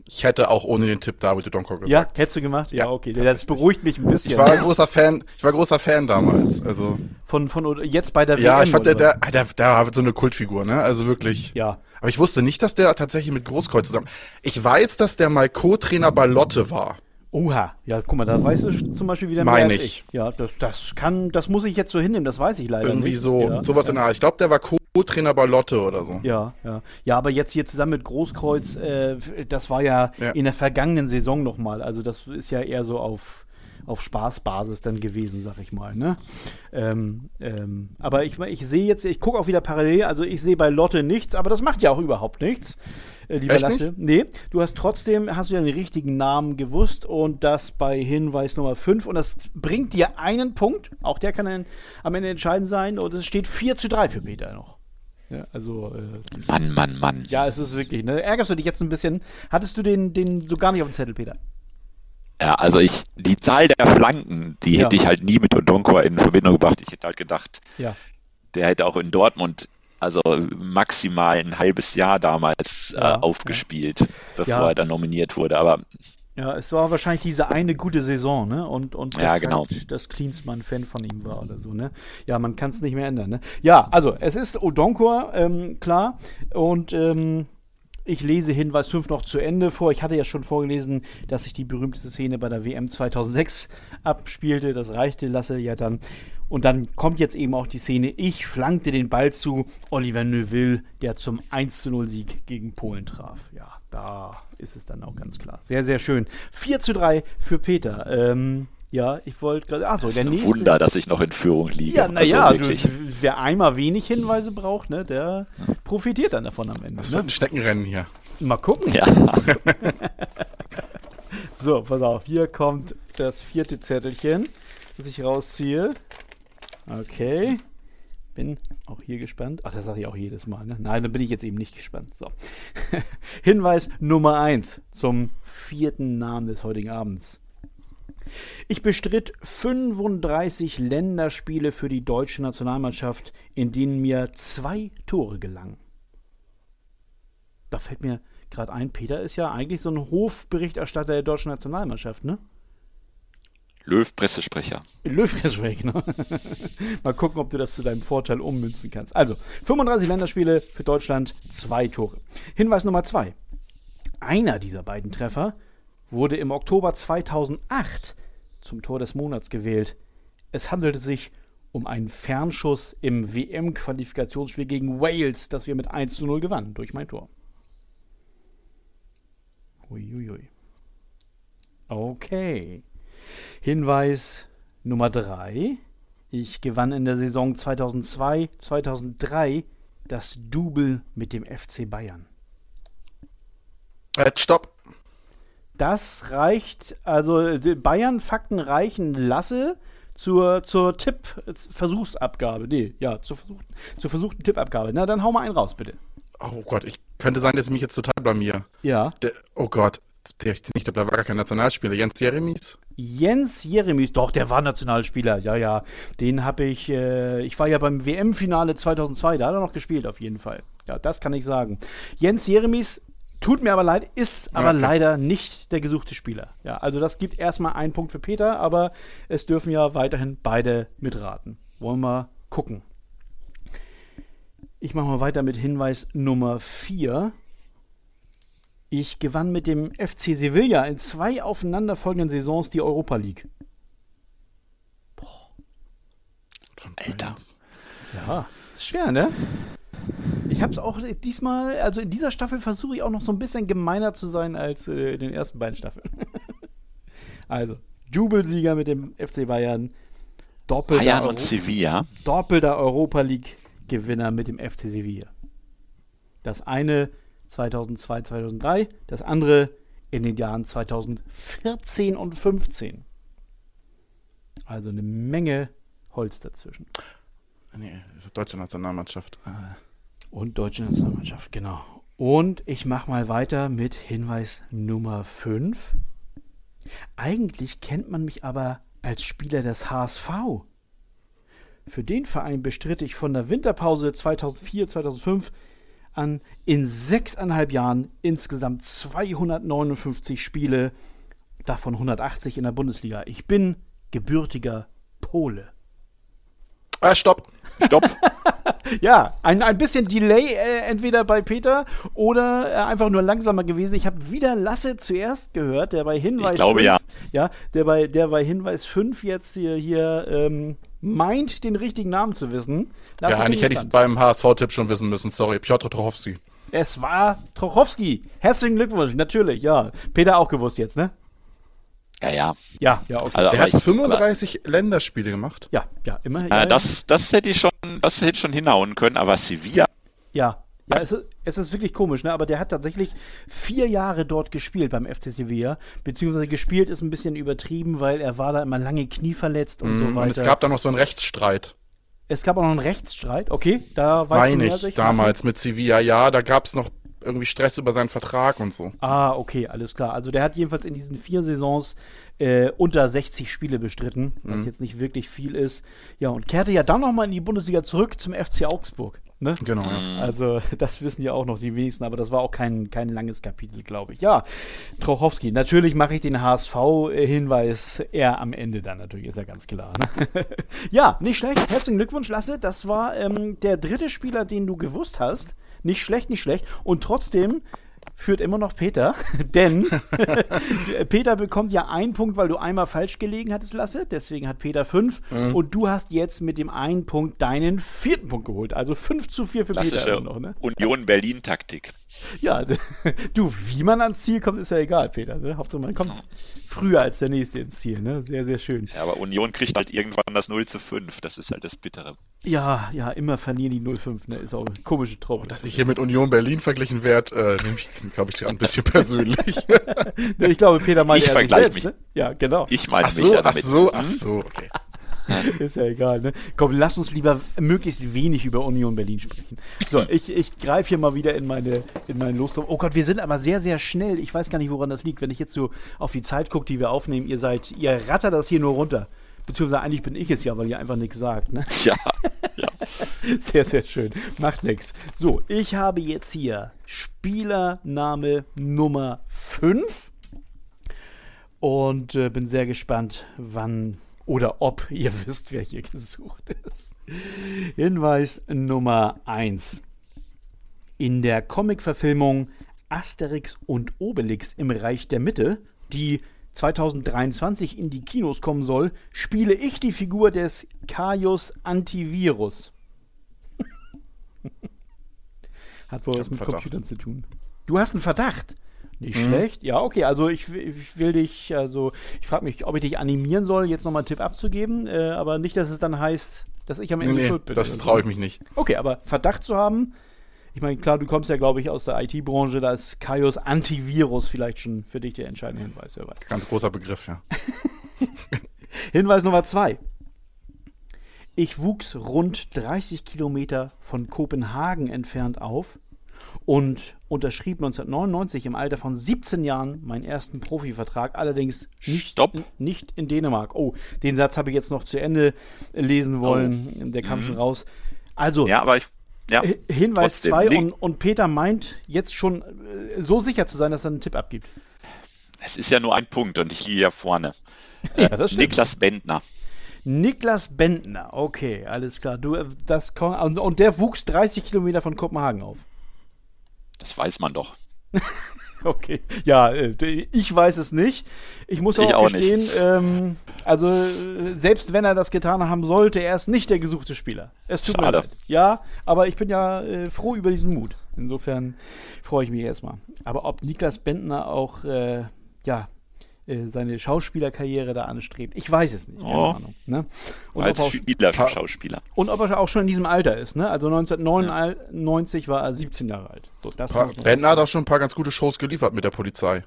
Speaker 3: Ich hätte auch ohne den Tipp David Donko
Speaker 1: Ja,
Speaker 3: gesagt.
Speaker 1: hättest du gemacht? Ja,
Speaker 3: Ja,
Speaker 1: okay. Das beruhigt mich ein bisschen.
Speaker 3: Ich war ein großer Fan, ich war großer Fan damals. Also
Speaker 1: von, von jetzt bei der
Speaker 3: ja,
Speaker 1: WM.
Speaker 3: ich fand der, der, der, der war so eine Kultfigur, ne? Also wirklich.
Speaker 1: Ja.
Speaker 3: Aber ich wusste nicht, dass der tatsächlich mit Großkreuz zusammen. Ich weiß, dass der mal Co-Trainer bei Lotte war.
Speaker 1: Oha, ja, guck mal, da weißt du zum Beispiel wieder
Speaker 3: Mein
Speaker 1: mehr als
Speaker 3: ich.
Speaker 1: ich. Ja, das, das kann, das muss ich jetzt so hinnehmen, das weiß ich leider
Speaker 3: Irgendwie
Speaker 1: nicht.
Speaker 3: so,
Speaker 1: ja,
Speaker 3: sowas
Speaker 1: ja.
Speaker 3: in der Art. Ich glaube, der war Co-Trainer bei Lotte oder so.
Speaker 1: Ja, ja. Ja, aber jetzt hier zusammen mit Großkreuz, äh, das war ja,
Speaker 3: Ja.
Speaker 1: in der vergangenen Saison nochmal. Also das ist ja eher so auf, auf Spaßbasis dann gewesen, sag ich mal. Ne? Ähm, ähm, aber ich, ich sehe jetzt, ich gucke auch wieder parallel, also ich sehe bei Lotte nichts, aber das macht ja auch überhaupt nichts. Äh, lieber
Speaker 3: Echt
Speaker 1: Lasse. Nee, du hast trotzdem, hast du ja den richtigen Namen gewusst und das bei Hinweis Nummer 5 und das bringt dir einen Punkt, auch der kann dann am Ende entscheidend sein und es steht 4 zu 3 für Peter noch. Ja, also, äh,
Speaker 2: Mann, Mann, Mann.
Speaker 1: ja, es ist wirklich, ne? Ärgerst du dich jetzt ein bisschen? Hattest du den, den so gar nicht auf dem Zettel, Peter?
Speaker 2: Ja, also ich, die Zahl der Flanken, die
Speaker 1: Ja.
Speaker 2: hätte ich halt nie mit Odonkor in Verbindung gebracht. Ich hätte halt gedacht,
Speaker 1: Ja.
Speaker 2: der hätte auch in Dortmund also maximal ein halbes Jahr damals
Speaker 1: Ja,
Speaker 2: äh, aufgespielt, bevor
Speaker 1: Ja.
Speaker 2: er dann nominiert wurde. Aber
Speaker 1: Ja, es war wahrscheinlich diese eine gute Saison, ne? Und, und
Speaker 2: Ja, genau.
Speaker 1: Dass Klinsmann Fan von ihm war oder so, ne? Ja, man kann es nicht mehr ändern, ne? Ja, also, es ist Odonkor, ähm, klar. Und ähm, ich lese Hinweis 5 noch zu Ende vor. Ich hatte ja schon vorgelesen, dass sich die berühmteste Szene bei der WM 2006 abspielte. Das reichte, lasse ja dann. Und dann kommt jetzt eben auch die Szene, ich flankte den Ball zu Oliver Neuville, der zum 1 zu 0 Sieg gegen Polen traf. Ja, da ist es dann auch ganz klar. Sehr, sehr schön. 4 zu 3 für Peter. Ähm, ja, ich wollte gerade. Achso,
Speaker 2: es
Speaker 1: der
Speaker 2: ist ein
Speaker 1: nächste.
Speaker 2: Wunder, dass ich noch in Führung liege.
Speaker 1: Ja, naja,
Speaker 2: also
Speaker 1: wer einmal wenig Hinweise braucht, ne, der profitiert dann davon am Ende.
Speaker 3: Das wird
Speaker 1: Ne?
Speaker 3: ein Schneckenrennen hier.
Speaker 1: Mal gucken.
Speaker 2: Ja,
Speaker 1: So, pass auf, hier kommt das vierte Zettelchen, das ich rausziehe. Okay. Bin auch hier gespannt. Ach, das sage ich auch jedes Mal. Ne? Nein, dann bin ich jetzt eben nicht gespannt. So. Hinweis Nummer 1 zum vierten Namen des heutigen Abends. Ich bestritt 35 Länderspiele für die deutsche Nationalmannschaft, in denen mir zwei Tore gelangen. Da fällt mir gerade ein, Peter ist ja eigentlich so ein Hofberichterstatter der deutschen Nationalmannschaft, ne?
Speaker 2: Löw, Pressesprecher.
Speaker 1: Löw ist weg, ne? Mal gucken, ob du das zu deinem Vorteil ummünzen kannst. Also, 35 Länderspiele für Deutschland, zwei Tore. Hinweis Nummer zwei. einer dieser beiden Treffer wurde im Oktober 2008 zum Tor des Monats gewählt. Es handelte sich um einen Fernschuss im WM-Qualifikationsspiel gegen Wales, das wir mit 1 zu 0 gewannen durch mein Tor. Uiuiui. Okay. Hinweis Nummer 3. Ich gewann in der Saison 2002, 2003 das Double mit dem FC Bayern.
Speaker 3: Äh, stopp.
Speaker 1: Das reicht, also Bayern-Fakten reichen Lasse zur, zur Tipp-Versuchsabgabe. Nee, ja, zur versuchten, zur versuchten Tippabgabe. Na, dann hau mal einen raus, bitte.
Speaker 3: Oh Gott, ich könnte sein, dass ich mich jetzt total blamier.
Speaker 1: Ja.
Speaker 3: Der, oh Gott, der, nicht, der war gar kein Nationalspieler. Jens Jeremies?
Speaker 1: Jens Jeremies, doch, der war Nationalspieler, ja, ja. Den habe ich, äh, ich war ja beim WM-Finale 2002, da hat er noch gespielt, auf jeden Fall. Ja, das kann ich sagen. Jens Jeremies, tut mir aber leid, ist aber
Speaker 3: Okay.
Speaker 1: leider nicht der gesuchte Spieler. Ja, also das gibt erstmal einen Punkt für Peter, aber es dürfen ja weiterhin beide mitraten. Wollen wir gucken. Ich mache mal weiter mit Hinweis Nummer 4. Ich gewann mit dem FC Sevilla in zwei aufeinanderfolgenden Saisons die Europa League.
Speaker 2: Alter.
Speaker 1: Ja, ist schwer, ne? Ich habe es auch diesmal, also in dieser Staffel versuche ich auch noch so ein bisschen gemeiner zu sein als äh, in den ersten beiden Staffeln. also, Jubelsieger mit dem FC Bayern, doppelter,
Speaker 2: Bayern
Speaker 1: Euro
Speaker 2: und Sevilla.
Speaker 1: doppelter Europa League Gewinner mit dem FC Sevilla. Das eine 2002, 2003, das andere in den Jahren 2014 und 15. Also eine Menge Holz dazwischen.
Speaker 3: Nee, das ist deutsche Nationalmannschaft. Ah.
Speaker 1: Und deutsche Nationalmannschaft, genau. Und ich mache mal weiter mit Hinweis Nummer 5. Eigentlich kennt man mich aber als Spieler des HSV. Für den Verein bestritt ich von der Winterpause 2004, 2005 an in sechseinhalb Jahren insgesamt 259 Spiele, davon 180 in der Bundesliga. Ich bin gebürtiger Pole.
Speaker 3: Ah, stopp.
Speaker 2: Stopp.
Speaker 1: Ja, ein, ein bisschen Delay äh, entweder bei Peter oder äh, einfach nur langsamer gewesen. Ich habe wieder Lasse zuerst gehört, der bei Hinweis
Speaker 2: Ich glaube,
Speaker 1: 5,
Speaker 2: ja.
Speaker 1: Ja, der bei, der bei Hinweis 5 jetzt hier, hier ähm, meint, den richtigen Namen zu wissen. Lasse,
Speaker 3: ja, eigentlich hätte ich es beim HSV-Tipp schon wissen müssen. Sorry, Piotr Trochowski.
Speaker 1: Es war Trochowski. Herzlichen Glückwunsch, natürlich, ja. Peter auch gewusst jetzt, ne?
Speaker 2: Ja, ja.
Speaker 1: Ja, ja, okay.
Speaker 2: Also,
Speaker 3: Der
Speaker 2: aber
Speaker 3: hat
Speaker 2: ich-
Speaker 3: 35 Länderspiele gemacht.
Speaker 1: ja, ja, immer. ja,
Speaker 2: das, das hätte ich schon, das hätte ich schon hinhauen können, aber Sevilla,
Speaker 1: Ja, ja es, ist, es ist wirklich komisch, ne? aber der hat tatsächlich vier Jahre dort gespielt beim FC Sevilla. Beziehungsweise gespielt ist ein bisschen übertrieben, weil er war da immer lange knieverletzt und so
Speaker 3: Mhm,
Speaker 1: weiter.
Speaker 3: Und es gab da noch so einen Rechtsstreit.
Speaker 1: es gab auch noch einen Rechtsstreit, okay, da du
Speaker 3: Meine ich,
Speaker 1: ich
Speaker 3: damals mit Sevilla. Ja, da gab es noch irgendwie Stress über seinen Vertrag und so.
Speaker 1: Ah, okay, alles klar. Also der hat jedenfalls in diesen vier Saisons äh, unter 60 Spiele bestritten, was
Speaker 3: Mhm.
Speaker 1: jetzt nicht wirklich viel ist. Ja, und kehrte ja dann nochmal in die Bundesliga zurück zum FC Augsburg. Ne?
Speaker 3: Genau, ja.
Speaker 1: Also, das wissen ja auch noch die wenigsten, aber das war auch kein, kein langes Kapitel, glaube ich. Ja, Trochowski, natürlich mache ich den HSV-Hinweis eher am Ende dann, natürlich, ist ja ganz klar. Ne? ja, nicht schlecht. Herzlichen Glückwunsch, Lasse. Das war ähm, der dritte Spieler, den du gewusst hast. Nicht schlecht, nicht schlecht. Und trotzdem führt immer noch Peter, denn Peter bekommt ja einen Punkt, weil du einmal falsch gelegen hattest, Lasse. Deswegen hat Peter fünf.
Speaker 2: Mhm.
Speaker 1: Und du hast jetzt mit dem einen Punkt deinen vierten Punkt geholt. Also 5 zu 4 für Peter
Speaker 2: klassische
Speaker 1: immer noch, ne?
Speaker 2: Union Berlin-Taktik.
Speaker 1: Ja, du, wie man ans Ziel kommt, ist ja egal, Peter. Ne? Hauptsache, man kommt früher als der Nächste ins Ziel. Ne? Sehr, sehr schön.
Speaker 2: Ja, aber Union kriegt halt irgendwann das 0 zu 5. Das ist halt das Bittere.
Speaker 1: Ja, ja, immer verlieren die 0-5. Ne? Ist auch eine komische Truppe.
Speaker 3: Dass ich hier mit Union Berlin verglichen werde, äh, nehme ich, glaube ich, ein bisschen persönlich.
Speaker 1: Ich glaube, Peter meint
Speaker 2: Ich
Speaker 1: er sich
Speaker 2: vergleich
Speaker 1: selbst,
Speaker 2: mich.
Speaker 1: Ne? Ja, genau.
Speaker 2: Ich meine
Speaker 3: ach
Speaker 2: mich
Speaker 3: so,
Speaker 2: ja
Speaker 3: ach
Speaker 2: damit.
Speaker 3: so, ach
Speaker 2: Hm?
Speaker 3: so, okay.
Speaker 1: Ist ja egal, ne? Komm, lass uns lieber möglichst wenig über Union Berlin sprechen. So, ich, ich greife hier mal wieder in meine in meinen Lostrum. Oh Gott, wir sind aber sehr, sehr schnell. Ich weiß gar nicht, woran das liegt. Wenn ich jetzt so auf die Zeit gucke, die wir aufnehmen, ihr seid, ihr rattert das hier nur runter. Beziehungsweise eigentlich bin ich es ja, weil ihr einfach nichts sagt, ne?
Speaker 2: Ja, ja.
Speaker 1: Sehr, sehr schön. Macht nichts. So, ich habe jetzt hier Spielername Nummer 5 und äh, bin sehr gespannt, wann oder ob ihr wisst, wer hier gesucht ist. Hinweis Nummer 1. In der Comic-Verfilmung Asterix und Obelix im Reich der Mitte, die 2023 in die Kinos kommen soll, spiele ich die Figur des Caius Antivirus. Hat wohl was mit
Speaker 3: Verdacht.
Speaker 1: Computern zu tun. Du hast einen Verdacht. Nicht schlecht. Ja, okay, also ich, ich will dich, also ich frage mich, ob ich dich animieren soll, jetzt nochmal einen Tipp abzugeben, äh, aber nicht, dass es dann heißt, dass ich am Ende
Speaker 3: nee,
Speaker 1: schuld bin.
Speaker 3: das traue ich mich nicht.
Speaker 1: Okay, aber Verdacht zu haben, ich meine, klar, du kommst ja, glaube ich, aus der IT-Branche, da ist Kaios Antivirus vielleicht schon für dich der entscheidende Hinweis, wer weiß.
Speaker 3: Ganz großer Begriff, ja.
Speaker 1: Hinweis Nummer zwei. Ich wuchs rund 30 Kilometer von Kopenhagen entfernt auf und unterschrieb 1999 im Alter von 17 Jahren meinen ersten Profivertrag, allerdings nicht,
Speaker 2: Stopp.
Speaker 1: In, nicht in Dänemark. Oh, den Satz habe ich jetzt noch zu Ende lesen wollen, der kam schon raus. Also,
Speaker 2: Ja, aber ich. Ja,
Speaker 1: Hinweis
Speaker 2: trotzdem.
Speaker 1: 2
Speaker 2: Link-
Speaker 1: und, und Peter meint jetzt schon äh, so sicher zu sein, dass er einen Tipp abgibt.
Speaker 2: Es ist ja nur ein Punkt und ich liege ja vorne.
Speaker 1: Ja, stimmt.
Speaker 2: Niklas Bentner.
Speaker 1: Niklas Bentner, okay, alles klar. Du, äh, das, und, und der wuchs 30 Kilometer von Kopenhagen auf.
Speaker 2: Das weiß man doch.
Speaker 1: Okay, ja, äh, ich weiß es nicht. Ich muss auch,
Speaker 2: Ich auch
Speaker 1: gestehen, ähm, also äh, selbst wenn er das getan haben sollte, er ist nicht der gesuchte Spieler. Es tut
Speaker 2: Schade.
Speaker 1: mir leid. Ja, aber ich bin ja äh, froh über diesen Mut. Insofern freue ich mich erstmal. Aber ob Niklas Bentner auch, äh, ja, seine Schauspielerkarriere da anstrebt, ich weiß es nicht. Keine
Speaker 2: Oh.
Speaker 1: Ahnung. Ne? Und,
Speaker 2: Als
Speaker 1: ob auch,
Speaker 2: Spieler,
Speaker 3: Pa-
Speaker 2: Schauspieler.
Speaker 1: und ob er auch schon in diesem Alter ist. Ne? Also 1999 war er 17 Jahre alt. So,
Speaker 3: Bentner hat auch schon ein paar ganz gute Shows geliefert mit der Polizei.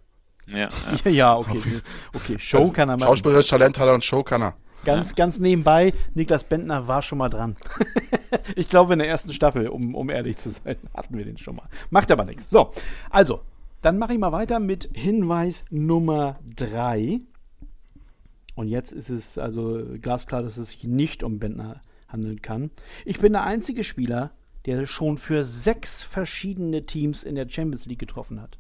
Speaker 2: Ja,
Speaker 1: Ja, ja, okay. Okay, Show kann er machen.
Speaker 3: Schauspielerisches Talent hat er und Show kann er.
Speaker 1: Ganz, ganz nebenbei, Niklas Bentner war schon mal dran. ich glaube, in der ersten Staffel, um, um ehrlich zu sein, hatten wir den schon mal. Macht aber nichts. So, also, dann mache ich mal weiter mit Hinweis Nummer 3. Und jetzt ist es also glasklar, dass es sich nicht um Bentner handeln kann. Ich bin der einzige Spieler, der schon für sechs verschiedene Teams in der Champions League getroffen hat.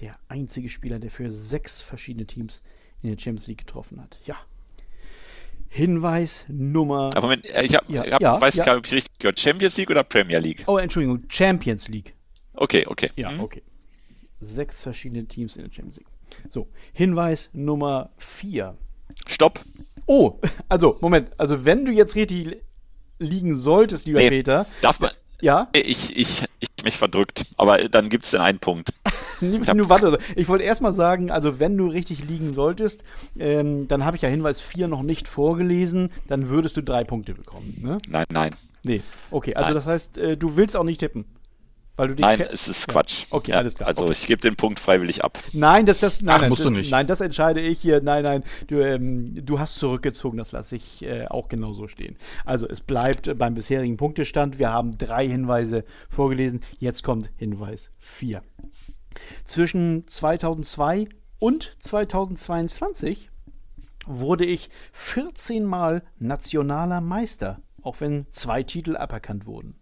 Speaker 1: Der einzige Spieler, der für sechs verschiedene Teams in der Champions League getroffen hat. Ja. Hinweis Nummer.
Speaker 2: aber Moment, äh, ich, hab,
Speaker 1: Ja,
Speaker 2: ich hab,
Speaker 1: ja,
Speaker 2: weiß
Speaker 1: ja.
Speaker 2: nicht, ob ich richtig gehört. Champions League oder Premier League?
Speaker 1: Oh, Entschuldigung, Champions League.
Speaker 2: Okay, okay.
Speaker 1: Ja,
Speaker 2: Hm?
Speaker 1: okay. Sechs verschiedene Teams in der Champions League. So, Hinweis Nummer vier.
Speaker 2: Stopp.
Speaker 1: Oh, also, Moment. Also, wenn du jetzt richtig li- liegen solltest, lieber
Speaker 2: Nee.
Speaker 1: Peter.
Speaker 2: Darf man.
Speaker 1: Ja,
Speaker 2: Ich, ich, ich mich verdrückt. Aber dann gibt es den einen Punkt. Hab-
Speaker 1: nur, warte, ich wollte erstmal sagen, also wenn du richtig liegen solltest, ähm, dann habe ich ja Hinweis 4 noch nicht vorgelesen, dann würdest du drei Punkte bekommen. Ne?
Speaker 2: Nein, nein.
Speaker 1: Nee, okay, also
Speaker 2: Nein.
Speaker 1: das heißt, äh, du willst auch nicht tippen. Weil du dich
Speaker 2: Nein, es ist
Speaker 1: Ja.
Speaker 2: Quatsch.
Speaker 1: Okay,
Speaker 2: Ja,
Speaker 1: alles klar.
Speaker 2: Also
Speaker 1: Okay.
Speaker 2: ich gebe den Punkt freiwillig ab.
Speaker 1: Nein, das, das, nein,
Speaker 3: Ach,
Speaker 1: nein,
Speaker 3: musst
Speaker 1: das,
Speaker 3: du nicht.
Speaker 1: nein, das entscheide ich hier. Nein, nein, du, ähm, du hast zurückgezogen, das lasse ich äh, auch genauso stehen. Also es bleibt beim bisherigen Punktestand. Wir haben drei Hinweise vorgelesen. Jetzt kommt Hinweis 4. Zwischen 2002 und 2022 wurde ich 14 Mal nationaler Meister, auch wenn zwei Titel aberkannt wurden.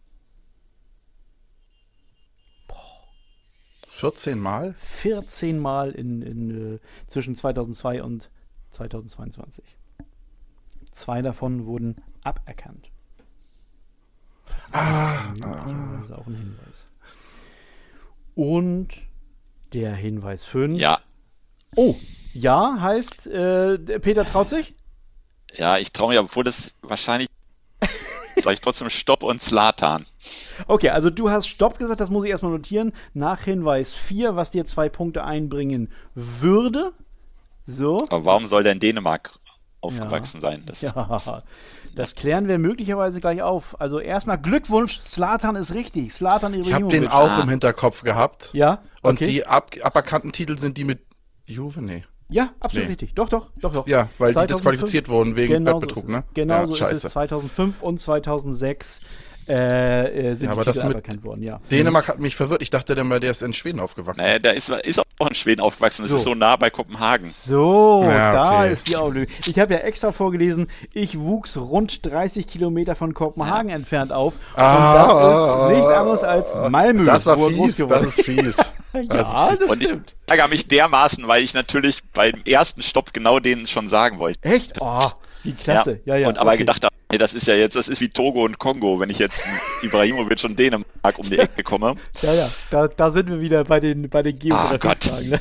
Speaker 3: 14 Mal?
Speaker 1: 14 Mal in, in, äh, zwischen 2002 und 2022. Zwei davon wurden aberkannt.
Speaker 3: Ah,
Speaker 1: Das ist auch ein Hinweis. Und der Hinweis 5.
Speaker 2: Ja,
Speaker 1: Oh, ja heißt, äh, Peter traut sich?
Speaker 2: ja, ich traue mich, obwohl das wahrscheinlich. Ich trotzdem Stopp und Slatan.
Speaker 1: Okay, also du hast Stopp gesagt, das muss ich erstmal notieren. Nach Hinweis 4, was dir zwei Punkte einbringen würde. So.
Speaker 2: Aber warum soll denn Dänemark aufgewachsen sein? Das
Speaker 1: Ja, das klären wir möglicherweise gleich auf. Also erstmal Glückwunsch, Slatan ist richtig. Slatan
Speaker 3: ich habe den auch
Speaker 2: Ah.
Speaker 3: im Hinterkopf gehabt.
Speaker 1: Ja,
Speaker 3: Und
Speaker 1: okay.
Speaker 3: die ab aberkannten Titel sind die mit Juve? Nee.
Speaker 1: ja, absolut
Speaker 3: Nee.
Speaker 1: richtig. Doch, doch, doch, doch.
Speaker 3: Ja, weil die
Speaker 1: 2005
Speaker 3: disqualifiziert wurden wegen
Speaker 1: Genau
Speaker 3: Wettbetrug,
Speaker 1: so ist
Speaker 3: ne?
Speaker 1: Genau
Speaker 3: ja,
Speaker 1: so
Speaker 3: scheiße.
Speaker 1: ist es. 2005 und 2006 äh, äh, sind
Speaker 3: Ja,
Speaker 1: die
Speaker 3: aber das
Speaker 1: Titel
Speaker 3: mit
Speaker 1: aberkannt worden, ja.
Speaker 3: Dänemark hat mich verwirrt. Ich dachte der, der ist in Schweden aufgewachsen.
Speaker 2: naja, der ist, ist auch in Schweden aufgewachsen. Das
Speaker 1: So.
Speaker 2: ist so nah bei Kopenhagen.
Speaker 1: So,
Speaker 3: Ja,
Speaker 1: da
Speaker 3: okay.
Speaker 1: ist die Auflösung. Ich habe ja extra vorgelesen, ich wuchs rund 30 Kilometer von Kopenhagen entfernt auf.
Speaker 3: Ah,
Speaker 1: und das ist nichts anderes als Malmö.
Speaker 3: Das war fies, das ist fies.
Speaker 1: Ja,
Speaker 3: Das ist
Speaker 1: das
Speaker 2: Und ich
Speaker 1: stimmt.
Speaker 2: ärgere mich dermaßen, weil ich natürlich beim ersten Stopp genau den schon sagen wollte.
Speaker 1: Echt? Oh, wie klasse. Ja, ja.
Speaker 2: und aber
Speaker 1: okay.
Speaker 2: gedacht habe, Nee, das ist ja jetzt, das ist wie Togo und Kongo, wenn ich jetzt Ibrahimovic und Dänemark um die Ecke komme.
Speaker 1: Ja, ja, da, da sind wir wieder bei den, bei den
Speaker 2: Ah, Gott.
Speaker 1: Geografie-Fragen. ne?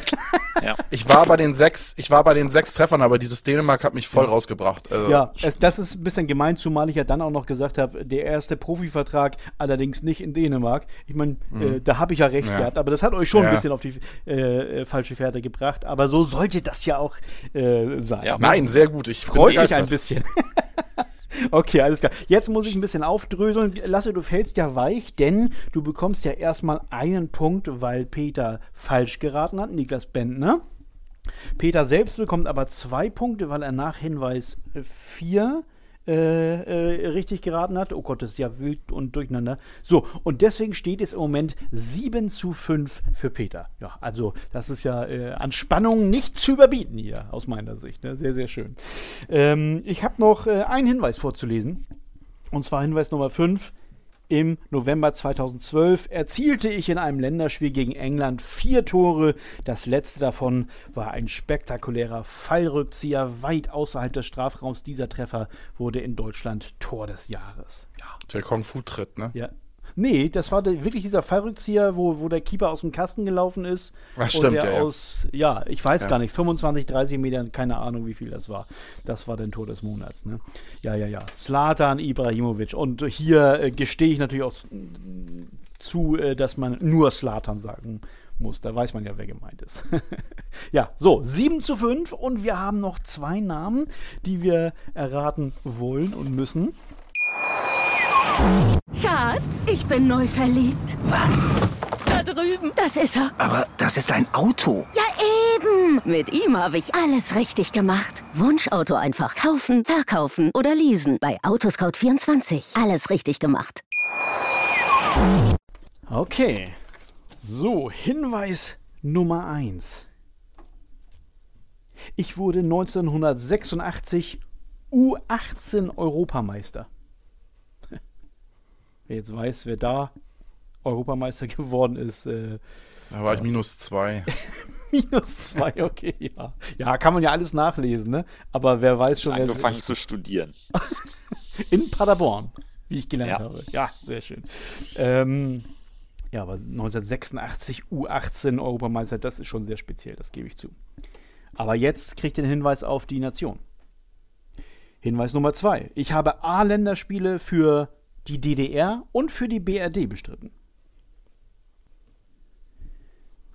Speaker 2: Ja.
Speaker 3: Ich war bei den sechs, ich war bei den sechs Treffern, aber dieses Dänemark hat mich voll rausgebracht. Also,
Speaker 1: Ja, es, das ist ein bisschen gemein, zumal ich ja dann auch noch gesagt habe, der erste Profivertrag allerdings nicht in Dänemark. Ich meine, äh, da habe ich ja recht
Speaker 3: Ja.
Speaker 1: gehabt, aber das hat euch schon
Speaker 3: Ja.
Speaker 1: ein bisschen auf die äh, äh, falsche Fährte gebracht. Aber so sollte das ja auch äh, sein.
Speaker 2: Ja.
Speaker 3: Nein, sehr gut. Ich bin
Speaker 1: Freut mich ein bisschen. okay, alles klar. Jetzt muss ich ein bisschen aufdröseln. Lasse, du fällst ja weich, denn du bekommst ja erstmal einen Punkt, weil Peter falsch geraten hat, Niklas Bentner. Peter selbst bekommt aber zwei Punkte, weil er nach Hinweis 4 äh, äh, richtig geraten hat. Oh Gott, das ist ja wild und durcheinander. So, und deswegen steht es im Moment 7 zu 5 für Peter. Ja, also das ist ja äh, an Spannung nicht zu überbieten hier, aus meiner Sicht. Ne? Sehr, sehr schön. Ähm, ich habe noch äh, einen Hinweis vorzulesen. Und zwar Hinweis Nummer 5. Im November 2012 erzielte ich in einem Länderspiel gegen England vier Tore. Das letzte davon war ein spektakulärer Fallrückzieher weit außerhalb des Strafraums. Dieser Treffer wurde in Deutschland Tor des Jahres. Ja,
Speaker 3: Der Kung-Fu-Tritt, ne?
Speaker 1: ja. Nee, das war der, wirklich dieser Fallrückzieher, wo, wo der Keeper aus dem Kasten gelaufen ist.
Speaker 3: Ach,
Speaker 1: und
Speaker 3: stimmt,
Speaker 1: der
Speaker 3: ja,
Speaker 1: aus, ja, ich weiß
Speaker 3: Ja.
Speaker 1: gar nicht, 25, 30 Metern, keine Ahnung, wie viel das war. Das war der Tor des Monats, ne? Ja, ja, ja. Slatan Ibrahimovic. Und hier äh, gestehe ich natürlich auch zu, äh, dass man nur Slatan sagen muss. Da weiß man ja, wer gemeint ist. ja, so, 7 zu 5 und wir haben noch zwei Namen, die wir erraten wollen und müssen.
Speaker 4: Schatz, ich bin neu verliebt.
Speaker 5: Was?
Speaker 4: Da drüben. Das ist er.
Speaker 5: Aber das ist ein Auto.
Speaker 4: Ja, eben. Mit ihm habe ich alles richtig gemacht. Wunschauto einfach kaufen, verkaufen oder leasen. Bei Autoscout24. Alles richtig gemacht.
Speaker 1: Okay. So, Hinweis Nummer 1. Ich wurde 1986 U18 Europameister. Wer jetzt weiß, wer da Europameister geworden ist, äh,
Speaker 3: Da war ich minus zwei.
Speaker 1: minus zwei, okay, ja. Ja, kann man ja alles nachlesen, ne? Aber wer weiß schon, wer
Speaker 2: Angefangen zu studieren.
Speaker 1: in Paderborn, wie ich gelernt
Speaker 2: Ja.
Speaker 1: habe. Ja, sehr schön. Ähm, ja, aber 1986 U18 Europameister, das ist schon sehr speziell, das gebe ich zu. Aber jetzt kriegt ihr den Hinweis auf die Nation. Hinweis Nummer zwei. Ich habe A-Länderspiele für die DDR und für die BRD bestritten.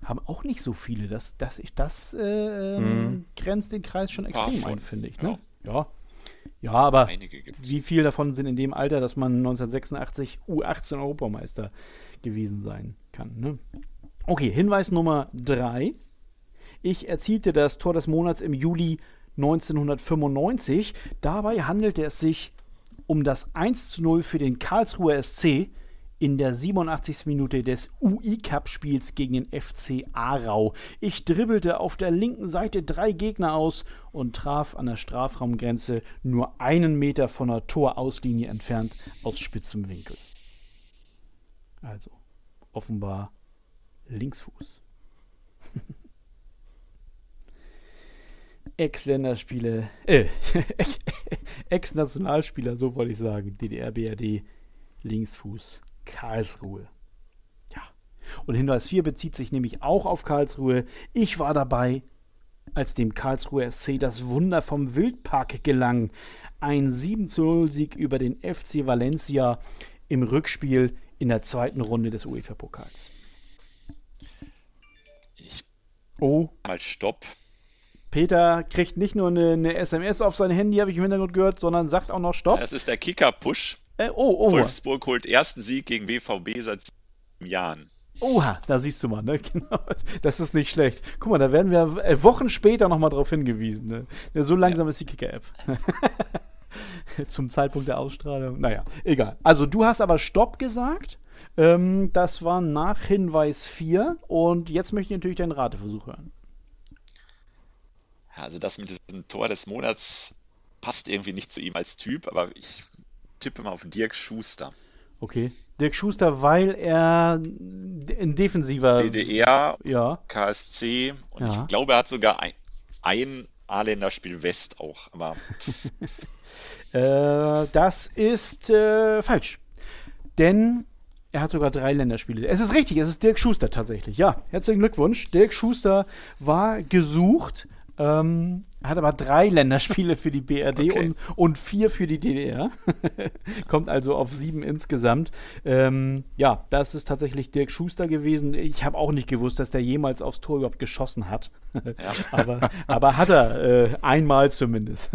Speaker 1: Haben auch nicht so viele. Das, das, ich, das äh, ähm, grenzt den Kreis schon extrem ein, finde ich. Ne? Ja. ja. aber
Speaker 2: Einige gibt's.
Speaker 1: wie viel davon sind in dem Alter, dass man 1986 U18 Europameister gewesen sein kann? Ne? Okay, Hinweis Nummer drei. Ich erzielte das Tor des Monats im Juli 1995. Dabei handelte es sich um das 1 zu 0 für den Karlsruher SC in der 87. Minute des UI-Cup-Spiels gegen den FC Aarau. Ich dribbelte auf der linken Seite drei Gegner aus und traf an der Strafraumgrenze nur einen Meter von der Torauslinie entfernt aus spitzem Winkel. Also, offenbar Linksfuß. Ex-Länderspiele, äh, Ex-Nationalspieler, so wollte ich sagen, DDR, BRD, Linksfuß, Karlsruhe. Ja. Und Hinweis 4 bezieht sich nämlich auch auf Karlsruhe. Ich war dabei, als dem Karlsruher SC das Wunder vom Wildpark gelang. Ein 7 zu 0 Sieg über den FC Valencia im Rückspiel in der zweiten Runde des UEFA-Pokals.
Speaker 2: Ich
Speaker 1: Oh,
Speaker 2: mal Stopp.
Speaker 1: Peter kriegt nicht nur eine, eine SMS auf sein Handy, habe ich im Hintergrund gehört, sondern sagt auch noch Stopp.
Speaker 2: Das ist der Kicker-Push.
Speaker 1: Äh, oh, oh,
Speaker 2: Wolfsburg holt ersten Sieg gegen BVB seit sieben Jahren.
Speaker 1: oha, da siehst du mal, ne? Genau, das ist nicht schlecht. Guck mal, da werden wir äh, Wochen später nochmal drauf hingewiesen. Ne? Ja, so langsam ist die Kicker-App. Zum Zeitpunkt der Ausstrahlung. Naja, egal. Also, du hast aber Stopp gesagt. Ähm, das war nach Hinweis 4. Und jetzt möchte ich natürlich deinen Rateversuch hören.
Speaker 2: Also das mit diesem Tor des Monats passt irgendwie nicht zu ihm als Typ, aber ich tippe mal auf Dirk Schuster.
Speaker 1: Okay. Dirk Schuster, weil er ein defensiver.
Speaker 2: DDR,
Speaker 1: Ja.
Speaker 2: KSC und
Speaker 1: Ja.
Speaker 2: ich glaube, er hat sogar ein, ein A-Länderspiel West auch, aber.
Speaker 1: äh, das ist äh, falsch. Denn er hat sogar drei Länderspiele. Es ist richtig, es ist Dirk Schuster tatsächlich. Ja, herzlichen Glückwunsch. Dirk Schuster war gesucht ähm, hat aber drei Länderspiele für die BRD okay. und, und vier für die DDR. Kommt also auf sieben insgesamt. Ähm, ja, das ist tatsächlich Dirk Schuster gewesen. Ich habe auch nicht gewusst, dass der jemals aufs Tor überhaupt geschossen hat. Aber, aber hat er äh, einmal zumindest.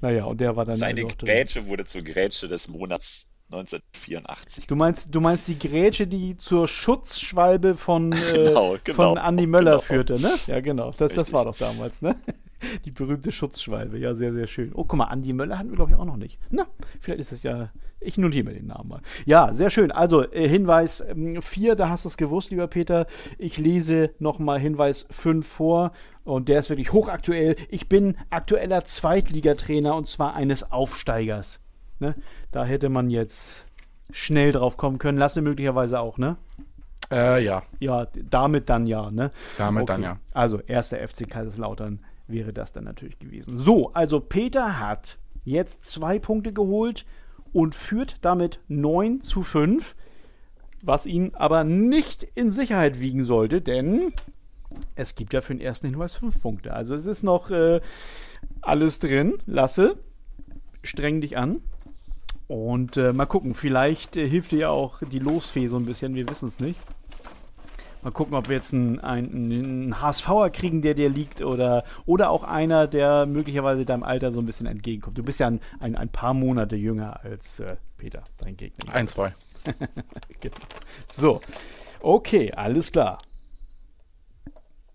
Speaker 1: naja, und der war dann.
Speaker 2: Seine also Grätsche wurde zur Grätsche des Monats 1984.
Speaker 1: Du meinst, du meinst die Grätsche, die zur Schutzschwalbe von, äh, genau, genau, von Andy Möller genau. führte, ne? Ja, genau. Das, das war doch damals, ne? Die berühmte Schutzschwalbe. Ja, sehr, sehr schön. Oh, guck mal, Andy Möller hatten wir, glaube ich, auch noch nicht. Na, vielleicht ist es ja. Ich notiere mir den Namen mal. Ja, sehr schön. Also, äh, Hinweis 4, ähm, da hast du es gewusst, lieber Peter. Ich lese nochmal Hinweis 5 vor. Und der ist wirklich hochaktuell. Ich bin aktueller Zweitligatrainer und zwar eines Aufsteigers. Ne? Da hätte man jetzt schnell drauf kommen können. Lasse möglicherweise auch, ne?
Speaker 3: Äh, ja.
Speaker 1: Ja, damit dann ja, ne?
Speaker 3: Damit okay. dann ja.
Speaker 1: Also, erster FC Kaiserslautern wäre das dann natürlich gewesen. So, also Peter hat jetzt zwei Punkte geholt und führt damit 9 zu 5, was ihn aber nicht in Sicherheit wiegen sollte, denn es gibt ja für den ersten Hinweis 5 Punkte. Also es ist noch äh, alles drin. Lasse, streng dich an. Und äh, mal gucken, vielleicht äh, hilft dir ja auch die Losfee so ein bisschen, wir wissen es nicht. Mal gucken, ob wir jetzt einen, einen, einen HSVer kriegen, der dir liegt, oder, oder auch einer, der möglicherweise deinem Alter so ein bisschen entgegenkommt. Du bist ja ein, ein, ein paar Monate jünger als äh, Peter, dein Gegner.
Speaker 3: Ein, zwei.
Speaker 1: genau. So, okay, alles klar.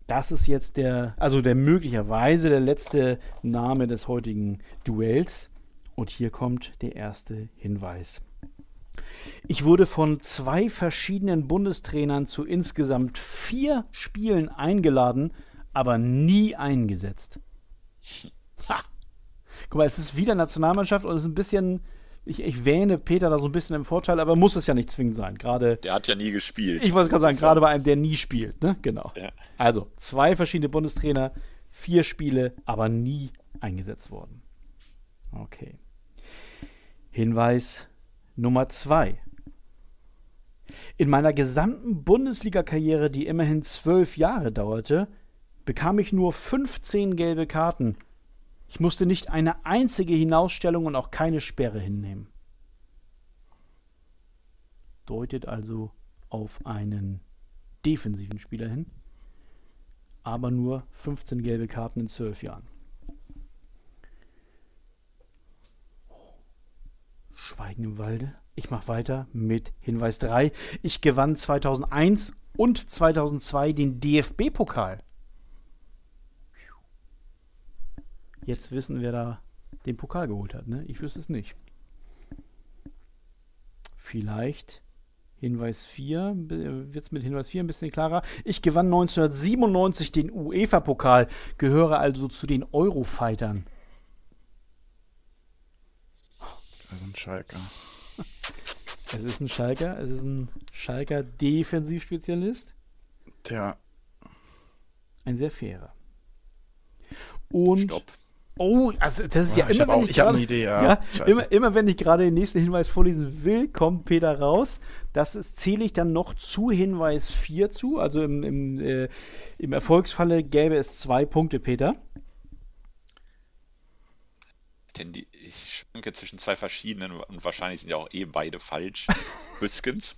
Speaker 1: Das ist jetzt der, also der möglicherweise der letzte Name des heutigen Duells. Und hier kommt der erste Hinweis. Ich wurde von zwei verschiedenen Bundestrainern zu insgesamt vier Spielen eingeladen, aber nie eingesetzt. Ha. Guck mal, es ist wieder Nationalmannschaft und es ist ein bisschen, ich, ich wähne Peter da so ein bisschen im Vorteil, aber muss es ja nicht zwingend sein. Gerade.
Speaker 2: Der hat ja nie gespielt.
Speaker 1: Ich wollte gerade sagen, gerade bei einem, der nie spielt, ne? Genau. Ja. Also, zwei verschiedene Bundestrainer, vier Spiele, aber nie eingesetzt worden. Okay. Hinweis Nummer zwei. In meiner gesamten Bundesliga-Karriere, die immerhin zwölf Jahre dauerte, bekam ich nur 15 gelbe Karten. Ich musste nicht eine einzige Hinausstellung und auch keine Sperre hinnehmen. Deutet also auf einen defensiven Spieler hin, aber nur 15 gelbe Karten in zwölf Jahren. Schweigen im Walde. Ich mache weiter mit Hinweis 3. Ich gewann 2001 und 2002 den DFB-Pokal. Jetzt wissen, wer da den Pokal geholt hat. Ne? Ich wüsste es nicht. Vielleicht Hinweis 4, wird es mit Hinweis 4 ein bisschen klarer. Ich gewann 1997 den UEFA-Pokal, gehöre also zu den Eurofightern.
Speaker 3: Also ein Schalker.
Speaker 1: Es ist ein Schalker, es ist ein Schalker Defensivspezialist.
Speaker 3: Tja.
Speaker 1: Ein sehr fairer. Und.
Speaker 2: Stopp.
Speaker 1: Oh, also das ist ja, ja immer,
Speaker 3: ich, ich habe eine Idee, ja.
Speaker 1: ja immer, immer wenn ich gerade den nächsten Hinweis vorlesen will, kommt Peter raus. Das ist, zähle ich dann noch zu Hinweis 4 zu. Also im, im, äh, im Erfolgsfalle gäbe es zwei Punkte, Peter.
Speaker 2: Denn die, ich schwanke zwischen zwei verschiedenen und wahrscheinlich sind ja auch eh beide falsch. Büskens.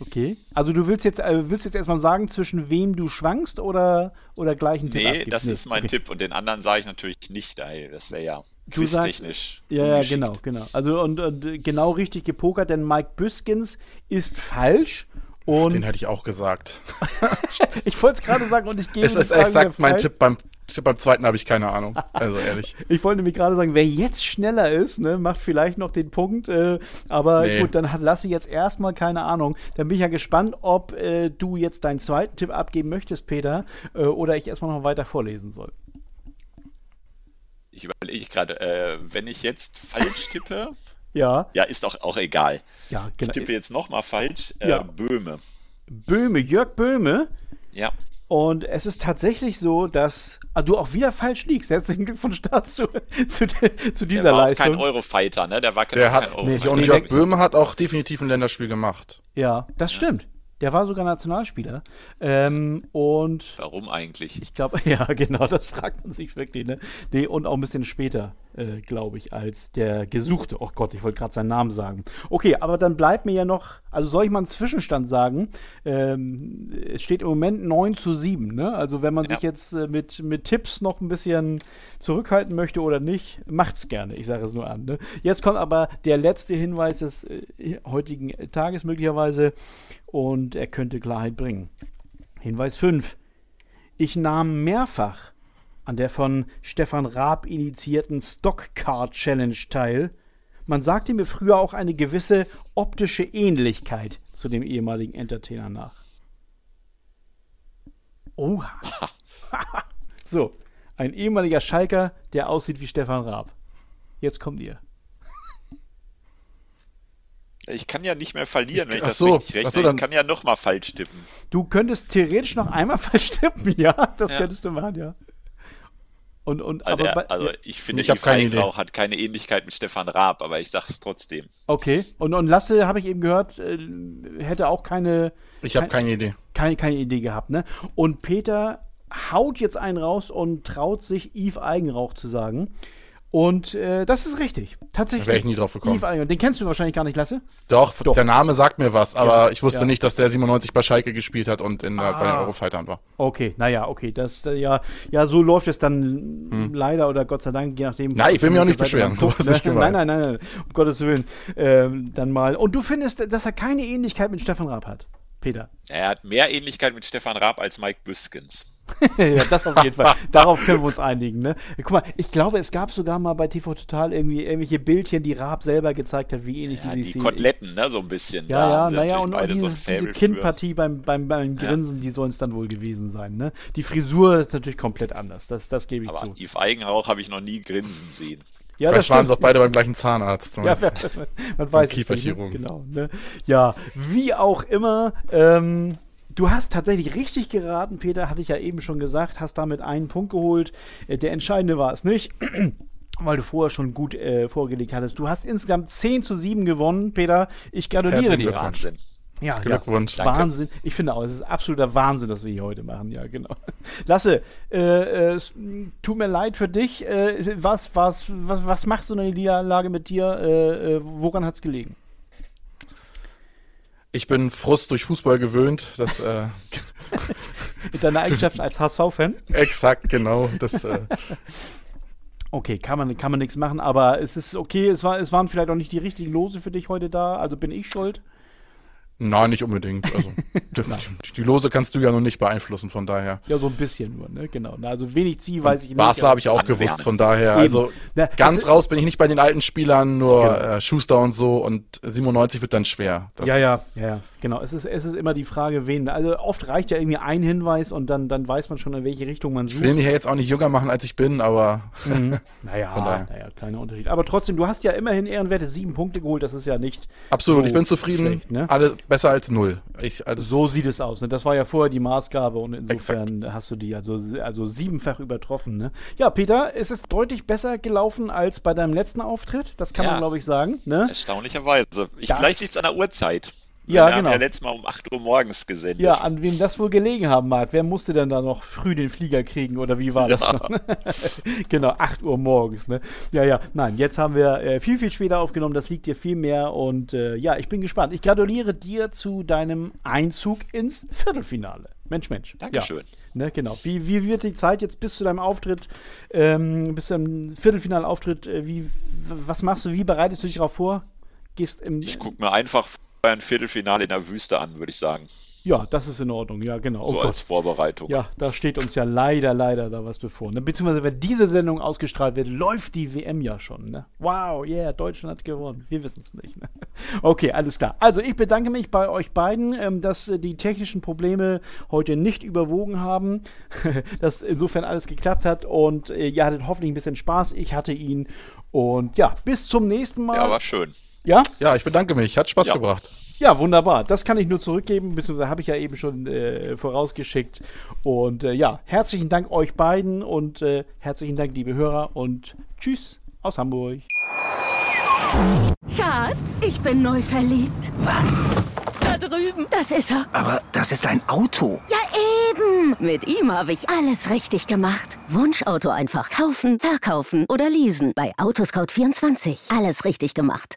Speaker 1: Okay. Also du willst jetzt, äh, willst jetzt erstmal sagen, zwischen wem du schwankst oder, oder gleich einen
Speaker 2: Tipp Nee, abgibst? das nee. ist mein okay. Tipp und den anderen sage ich natürlich nicht, weil das wäre ja
Speaker 1: quiztechnisch. Ja, ja, genau, genau. Also und, und, genau richtig gepokert, denn Mike Büskens ist falsch. Und
Speaker 3: den hätte ich auch gesagt.
Speaker 1: ich wollte es gerade sagen und ich gebe.
Speaker 3: Es ist exakt mein Tipp beim beim zweiten habe ich keine Ahnung. Also ehrlich.
Speaker 1: ich wollte nämlich gerade sagen, wer jetzt schneller ist, ne, macht vielleicht noch den Punkt. Äh, aber nee. gut, dann hat Lassi jetzt erstmal keine Ahnung. Dann bin ich ja gespannt, ob äh, du jetzt deinen zweiten Tipp abgeben möchtest, Peter, äh, oder ich erstmal noch weiter vorlesen soll.
Speaker 2: Ich überlege gerade, äh, wenn ich jetzt falsch tippe.
Speaker 1: ja.
Speaker 2: Ja, ist doch auch egal.
Speaker 1: Ja,
Speaker 2: genau. Ich tippe jetzt nochmal falsch. Äh, ja. Böhme.
Speaker 1: Böhme, Jörg Böhme?
Speaker 2: Ja.
Speaker 1: Und es ist tatsächlich so, dass ah, du auch wieder falsch liegst. Herzlichen Glückwunsch dazu, zu, zu dieser
Speaker 2: Der war auch
Speaker 1: Leistung.
Speaker 2: kein Eurofighter, ne? Der war kein,
Speaker 3: Der
Speaker 2: kein
Speaker 3: hat,
Speaker 2: Eurofighter.
Speaker 3: und
Speaker 1: Nee,
Speaker 3: Jörg
Speaker 1: der-
Speaker 3: Böhme hat auch definitiv ein Länderspiel gemacht.
Speaker 1: Ja, das stimmt. Der war sogar Nationalspieler. Ähm, und
Speaker 2: Warum eigentlich?
Speaker 1: ich glaube, ja, genau, das fragt man sich wirklich. Ne? Nee, und auch ein bisschen später, äh, glaube ich, als der Gesuchte. Oh Gott, ich wollte gerade seinen Namen sagen. Okay, aber dann bleibt mir ja noch, also soll ich mal einen Zwischenstand sagen? Ähm, es steht im Moment 9 zu 7. Ne? Also wenn man
Speaker 2: Ja.
Speaker 1: sich jetzt äh, mit, mit Tipps noch ein bisschen zurückhalten möchte oder nicht, macht's gerne. Ich sage es nur an. Ne? Jetzt kommt aber der letzte Hinweis des äh, heutigen Tages möglicherweise und er könnte Klarheit bringen. Hinweis 5. Ich nahm mehrfach an der von Stefan Raab initiierten Stockcar Challenge teil. Man sagte mir früher auch eine gewisse optische Ähnlichkeit zu dem ehemaligen Entertainer nach. Oha. so, ein ehemaliger Schalker, der aussieht wie Stefan Raab. Jetzt kommt ihr.
Speaker 2: Ich kann ja nicht mehr verlieren, wenn ich
Speaker 3: Ach
Speaker 2: das
Speaker 3: so,
Speaker 2: richtig rechne.
Speaker 3: so, dann-
Speaker 2: ich kann ja nochmal falsch tippen.
Speaker 1: Du könntest theoretisch noch einmal verstippen, ja? Das
Speaker 2: Ja.
Speaker 1: könntest du machen, ja. Und, und,
Speaker 2: Also,
Speaker 1: aber
Speaker 2: der,
Speaker 1: bei,
Speaker 2: also ich finde,
Speaker 3: Ich
Speaker 2: Yves. Eigenrauch hat keine Ähnlichkeit mit Stefan Raab, aber ich sage es trotzdem.
Speaker 1: okay. Und, und Lasse, habe ich eben gehört, äh, hätte auch keine,
Speaker 3: Ich habe
Speaker 1: Kein-
Speaker 3: keine Idee.
Speaker 1: keine, keine Idee gehabt, ne? Und Peter haut jetzt einen raus und traut sich Yves Eigenrauch zu sagen. Und äh, das ist richtig. Tatsächlich.
Speaker 3: Da wär ich nie drauf gekommen.
Speaker 1: Yves. Den kennst du wahrscheinlich gar nicht, Lasse?
Speaker 3: Doch,
Speaker 1: Doch.
Speaker 3: der Name sagt mir was, aber
Speaker 1: Ja,
Speaker 3: ich wusste
Speaker 1: ja.
Speaker 3: nicht, dass der 97 bei Schalke gespielt hat und in, äh, bei den
Speaker 1: Ah.
Speaker 3: Eurofightern war.
Speaker 1: Okay, naja, okay. Das, äh, ja, ja, so läuft es dann leider oder Gott sei Dank, je nachdem.
Speaker 3: Hm. Nein, ich will mich auch nicht beschweren.
Speaker 1: man
Speaker 3: So ist nicht
Speaker 1: Nein, nein, nein, nein, um Gottes Willen. Ähm, dann mal. Und du findest, dass er keine Ähnlichkeit mit Stefan Raab hat, Peter?
Speaker 2: Er hat mehr Ähnlichkeit mit Stefan Raab als Mike Büskens.
Speaker 1: ja, das auf jeden Fall. Darauf können wir uns einigen. Ne? Guck mal, ich glaube, es gab sogar mal bei TV Total irgendwie irgendwelche Bildchen, die Raab selber gezeigt hat, wie ähnlich
Speaker 2: Ja,
Speaker 1: die
Speaker 2: die
Speaker 1: sich
Speaker 2: Koteletten, ne, so ein bisschen.
Speaker 1: Ja,
Speaker 2: Da
Speaker 1: ja, naja, und, und
Speaker 2: beide so
Speaker 1: dieses, diese. Kinnpartie beim, beim, beim Grinsen, die sollen es dann wohl gewesen sein. Ne? Die Frisur ist natürlich komplett anders, das, das gebe ich
Speaker 2: Aber
Speaker 1: zu.
Speaker 2: Yves Eigenrauch habe ich noch nie grinsen sehen.
Speaker 1: Ja,
Speaker 3: Vielleicht waren sie auch beide beim gleichen Zahnarzt.
Speaker 1: Ja, man, weiß es nicht, ne?
Speaker 3: Kieferchirurgen.
Speaker 1: Genau. Ne? Ja, wie auch immer. Ähm, du hast tatsächlich richtig geraten, Peter, hatte ich ja eben schon gesagt, hast damit einen Punkt geholt. Äh, der entscheidende war es nicht. Weil du vorher schon gut äh, vorgelegt hattest. Du hast insgesamt 10 zu 7 gewonnen, Peter. Ich gratuliere dir.
Speaker 2: Wahnsinn.
Speaker 1: Ja,
Speaker 3: Glückwunsch.
Speaker 1: Ja.
Speaker 2: Danke.
Speaker 1: Wahnsinn. Ich finde auch, es ist absoluter Wahnsinn, was wir hier heute machen. Ja, genau. Lasse, äh, äh, tut mir leid für dich. Äh, was, was, was, was macht so eine Niederlage mit dir? Äh, woran hat es gelegen?
Speaker 3: Ich bin Frust durch Fußball gewöhnt. Das, äh,
Speaker 1: Mit deiner Eigenschaft als HSV-Fan?
Speaker 3: exakt, genau. Das, äh,
Speaker 1: Okay, kann man, kann man nichts machen, aber es ist okay. Es, war, es waren vielleicht auch nicht die richtigen Lose für dich heute da. Also bin ich schuld?
Speaker 3: Nein, nicht unbedingt. Also, die, die Lose kannst du ja noch nicht beeinflussen, von daher.
Speaker 1: Ja, so ein bisschen nur, ne? Genau. Na, Also wenig Ziel weiß ich nicht.
Speaker 3: Basler habe ich auch gewusst, von daher.
Speaker 1: Eben.
Speaker 3: Also
Speaker 1: Na,
Speaker 3: ganz raus bin ich nicht bei den alten Spielern, nur
Speaker 1: Genau.
Speaker 3: äh, Schuster und so und 97 wird dann schwer. Das
Speaker 1: ja, ja, ja, ja, genau. Es ist, es ist immer die Frage, wen. Also oft reicht ja irgendwie ein Hinweis und dann, dann weiß man schon, in welche Richtung man
Speaker 3: Ich
Speaker 1: sucht.
Speaker 3: will mich ja jetzt auch nicht jünger machen, als ich bin, aber
Speaker 1: Naja,
Speaker 3: Von daher.
Speaker 1: naja, kleiner Unterschied. Aber trotzdem, du hast ja immerhin ehrenwerte sieben Punkte geholt. Das ist ja nicht.
Speaker 3: absolut,
Speaker 1: so
Speaker 3: ich bin zufrieden.
Speaker 1: schlecht, ne?
Speaker 3: Alle besser als null. Ich, alles,
Speaker 1: So sieht es aus. Ne? Das war ja vorher die Maßgabe und insofern hast du die also, also siebenfach übertroffen. Ne? Ja, Peter, es ist deutlich besser gelaufen als bei deinem letzten Auftritt. Das kann man,
Speaker 2: Ja.
Speaker 1: glaube ich, sagen. Ne?
Speaker 2: Erstaunlicherweise. Ich,
Speaker 1: Das-
Speaker 2: vielleicht liegt es an der Uhrzeit.
Speaker 1: Ja,
Speaker 2: Wir
Speaker 1: genau.
Speaker 2: haben ja letztes Mal um 8 Uhr morgens gesendet.
Speaker 1: Ja, an wem das wohl gelegen haben mag. Wer musste denn da noch früh den Flieger kriegen oder wie war das
Speaker 2: Ja.
Speaker 1: noch? genau, 8 Uhr morgens. Ne? Ja, ja, nein, jetzt haben wir äh, viel, viel später aufgenommen. Das liegt dir viel mehr und äh, ja, ich bin gespannt. Ich gratuliere dir zu deinem Einzug ins Viertelfinale. Mensch, Mensch.
Speaker 2: Dankeschön.
Speaker 1: Ja, ne, genau. Wie, wie wird die Zeit jetzt bis zu deinem Auftritt, ähm, bis zu deinem Viertelfinalauftritt, äh, wie, was machst du, wie bereitest du dich darauf vor? Gehst im,
Speaker 2: Ich gucke mir einfach ein Viertelfinale in der Wüste an, würde ich sagen.
Speaker 1: ja, das ist in Ordnung, ja, genau. Oh
Speaker 2: so
Speaker 1: Gott.
Speaker 2: als Vorbereitung.
Speaker 1: Ja, da steht uns ja leider, leider da was bevor. Ne? Beziehungsweise, wenn diese Sendung ausgestrahlt wird, läuft die WM ja schon. Ne? Wow, yeah, Deutschland hat gewonnen. Wir wissen es nicht. Ne? Okay, alles klar. Also, ich bedanke mich bei euch beiden, ähm, dass äh, die technischen Probleme heute nicht überwogen haben, dass insofern alles geklappt hat und äh, ihr hattet hoffentlich ein bisschen Spaß. Ich hatte ihn. Und ja, bis zum nächsten Mal.
Speaker 2: Ja, war schön.
Speaker 1: Ja?
Speaker 3: ja, ich bedanke mich. Hat Spaß
Speaker 2: Ja.
Speaker 3: gebracht.
Speaker 1: Ja, wunderbar. Das kann ich nur zurückgeben, beziehungsweise habe ich ja eben schon äh, vorausgeschickt. Und äh, ja, herzlichen Dank euch beiden und äh, herzlichen Dank, liebe Hörer und tschüss aus Hamburg.
Speaker 4: Schatz, ich bin neu verliebt.
Speaker 5: Was?
Speaker 4: Da drüben. Das ist er.
Speaker 5: Aber das ist ein Auto.
Speaker 4: Ja, eben. Mit ihm habe ich alles richtig gemacht. Wunschauto einfach kaufen, verkaufen oder leasen. Bei Autoscout24. Alles richtig gemacht.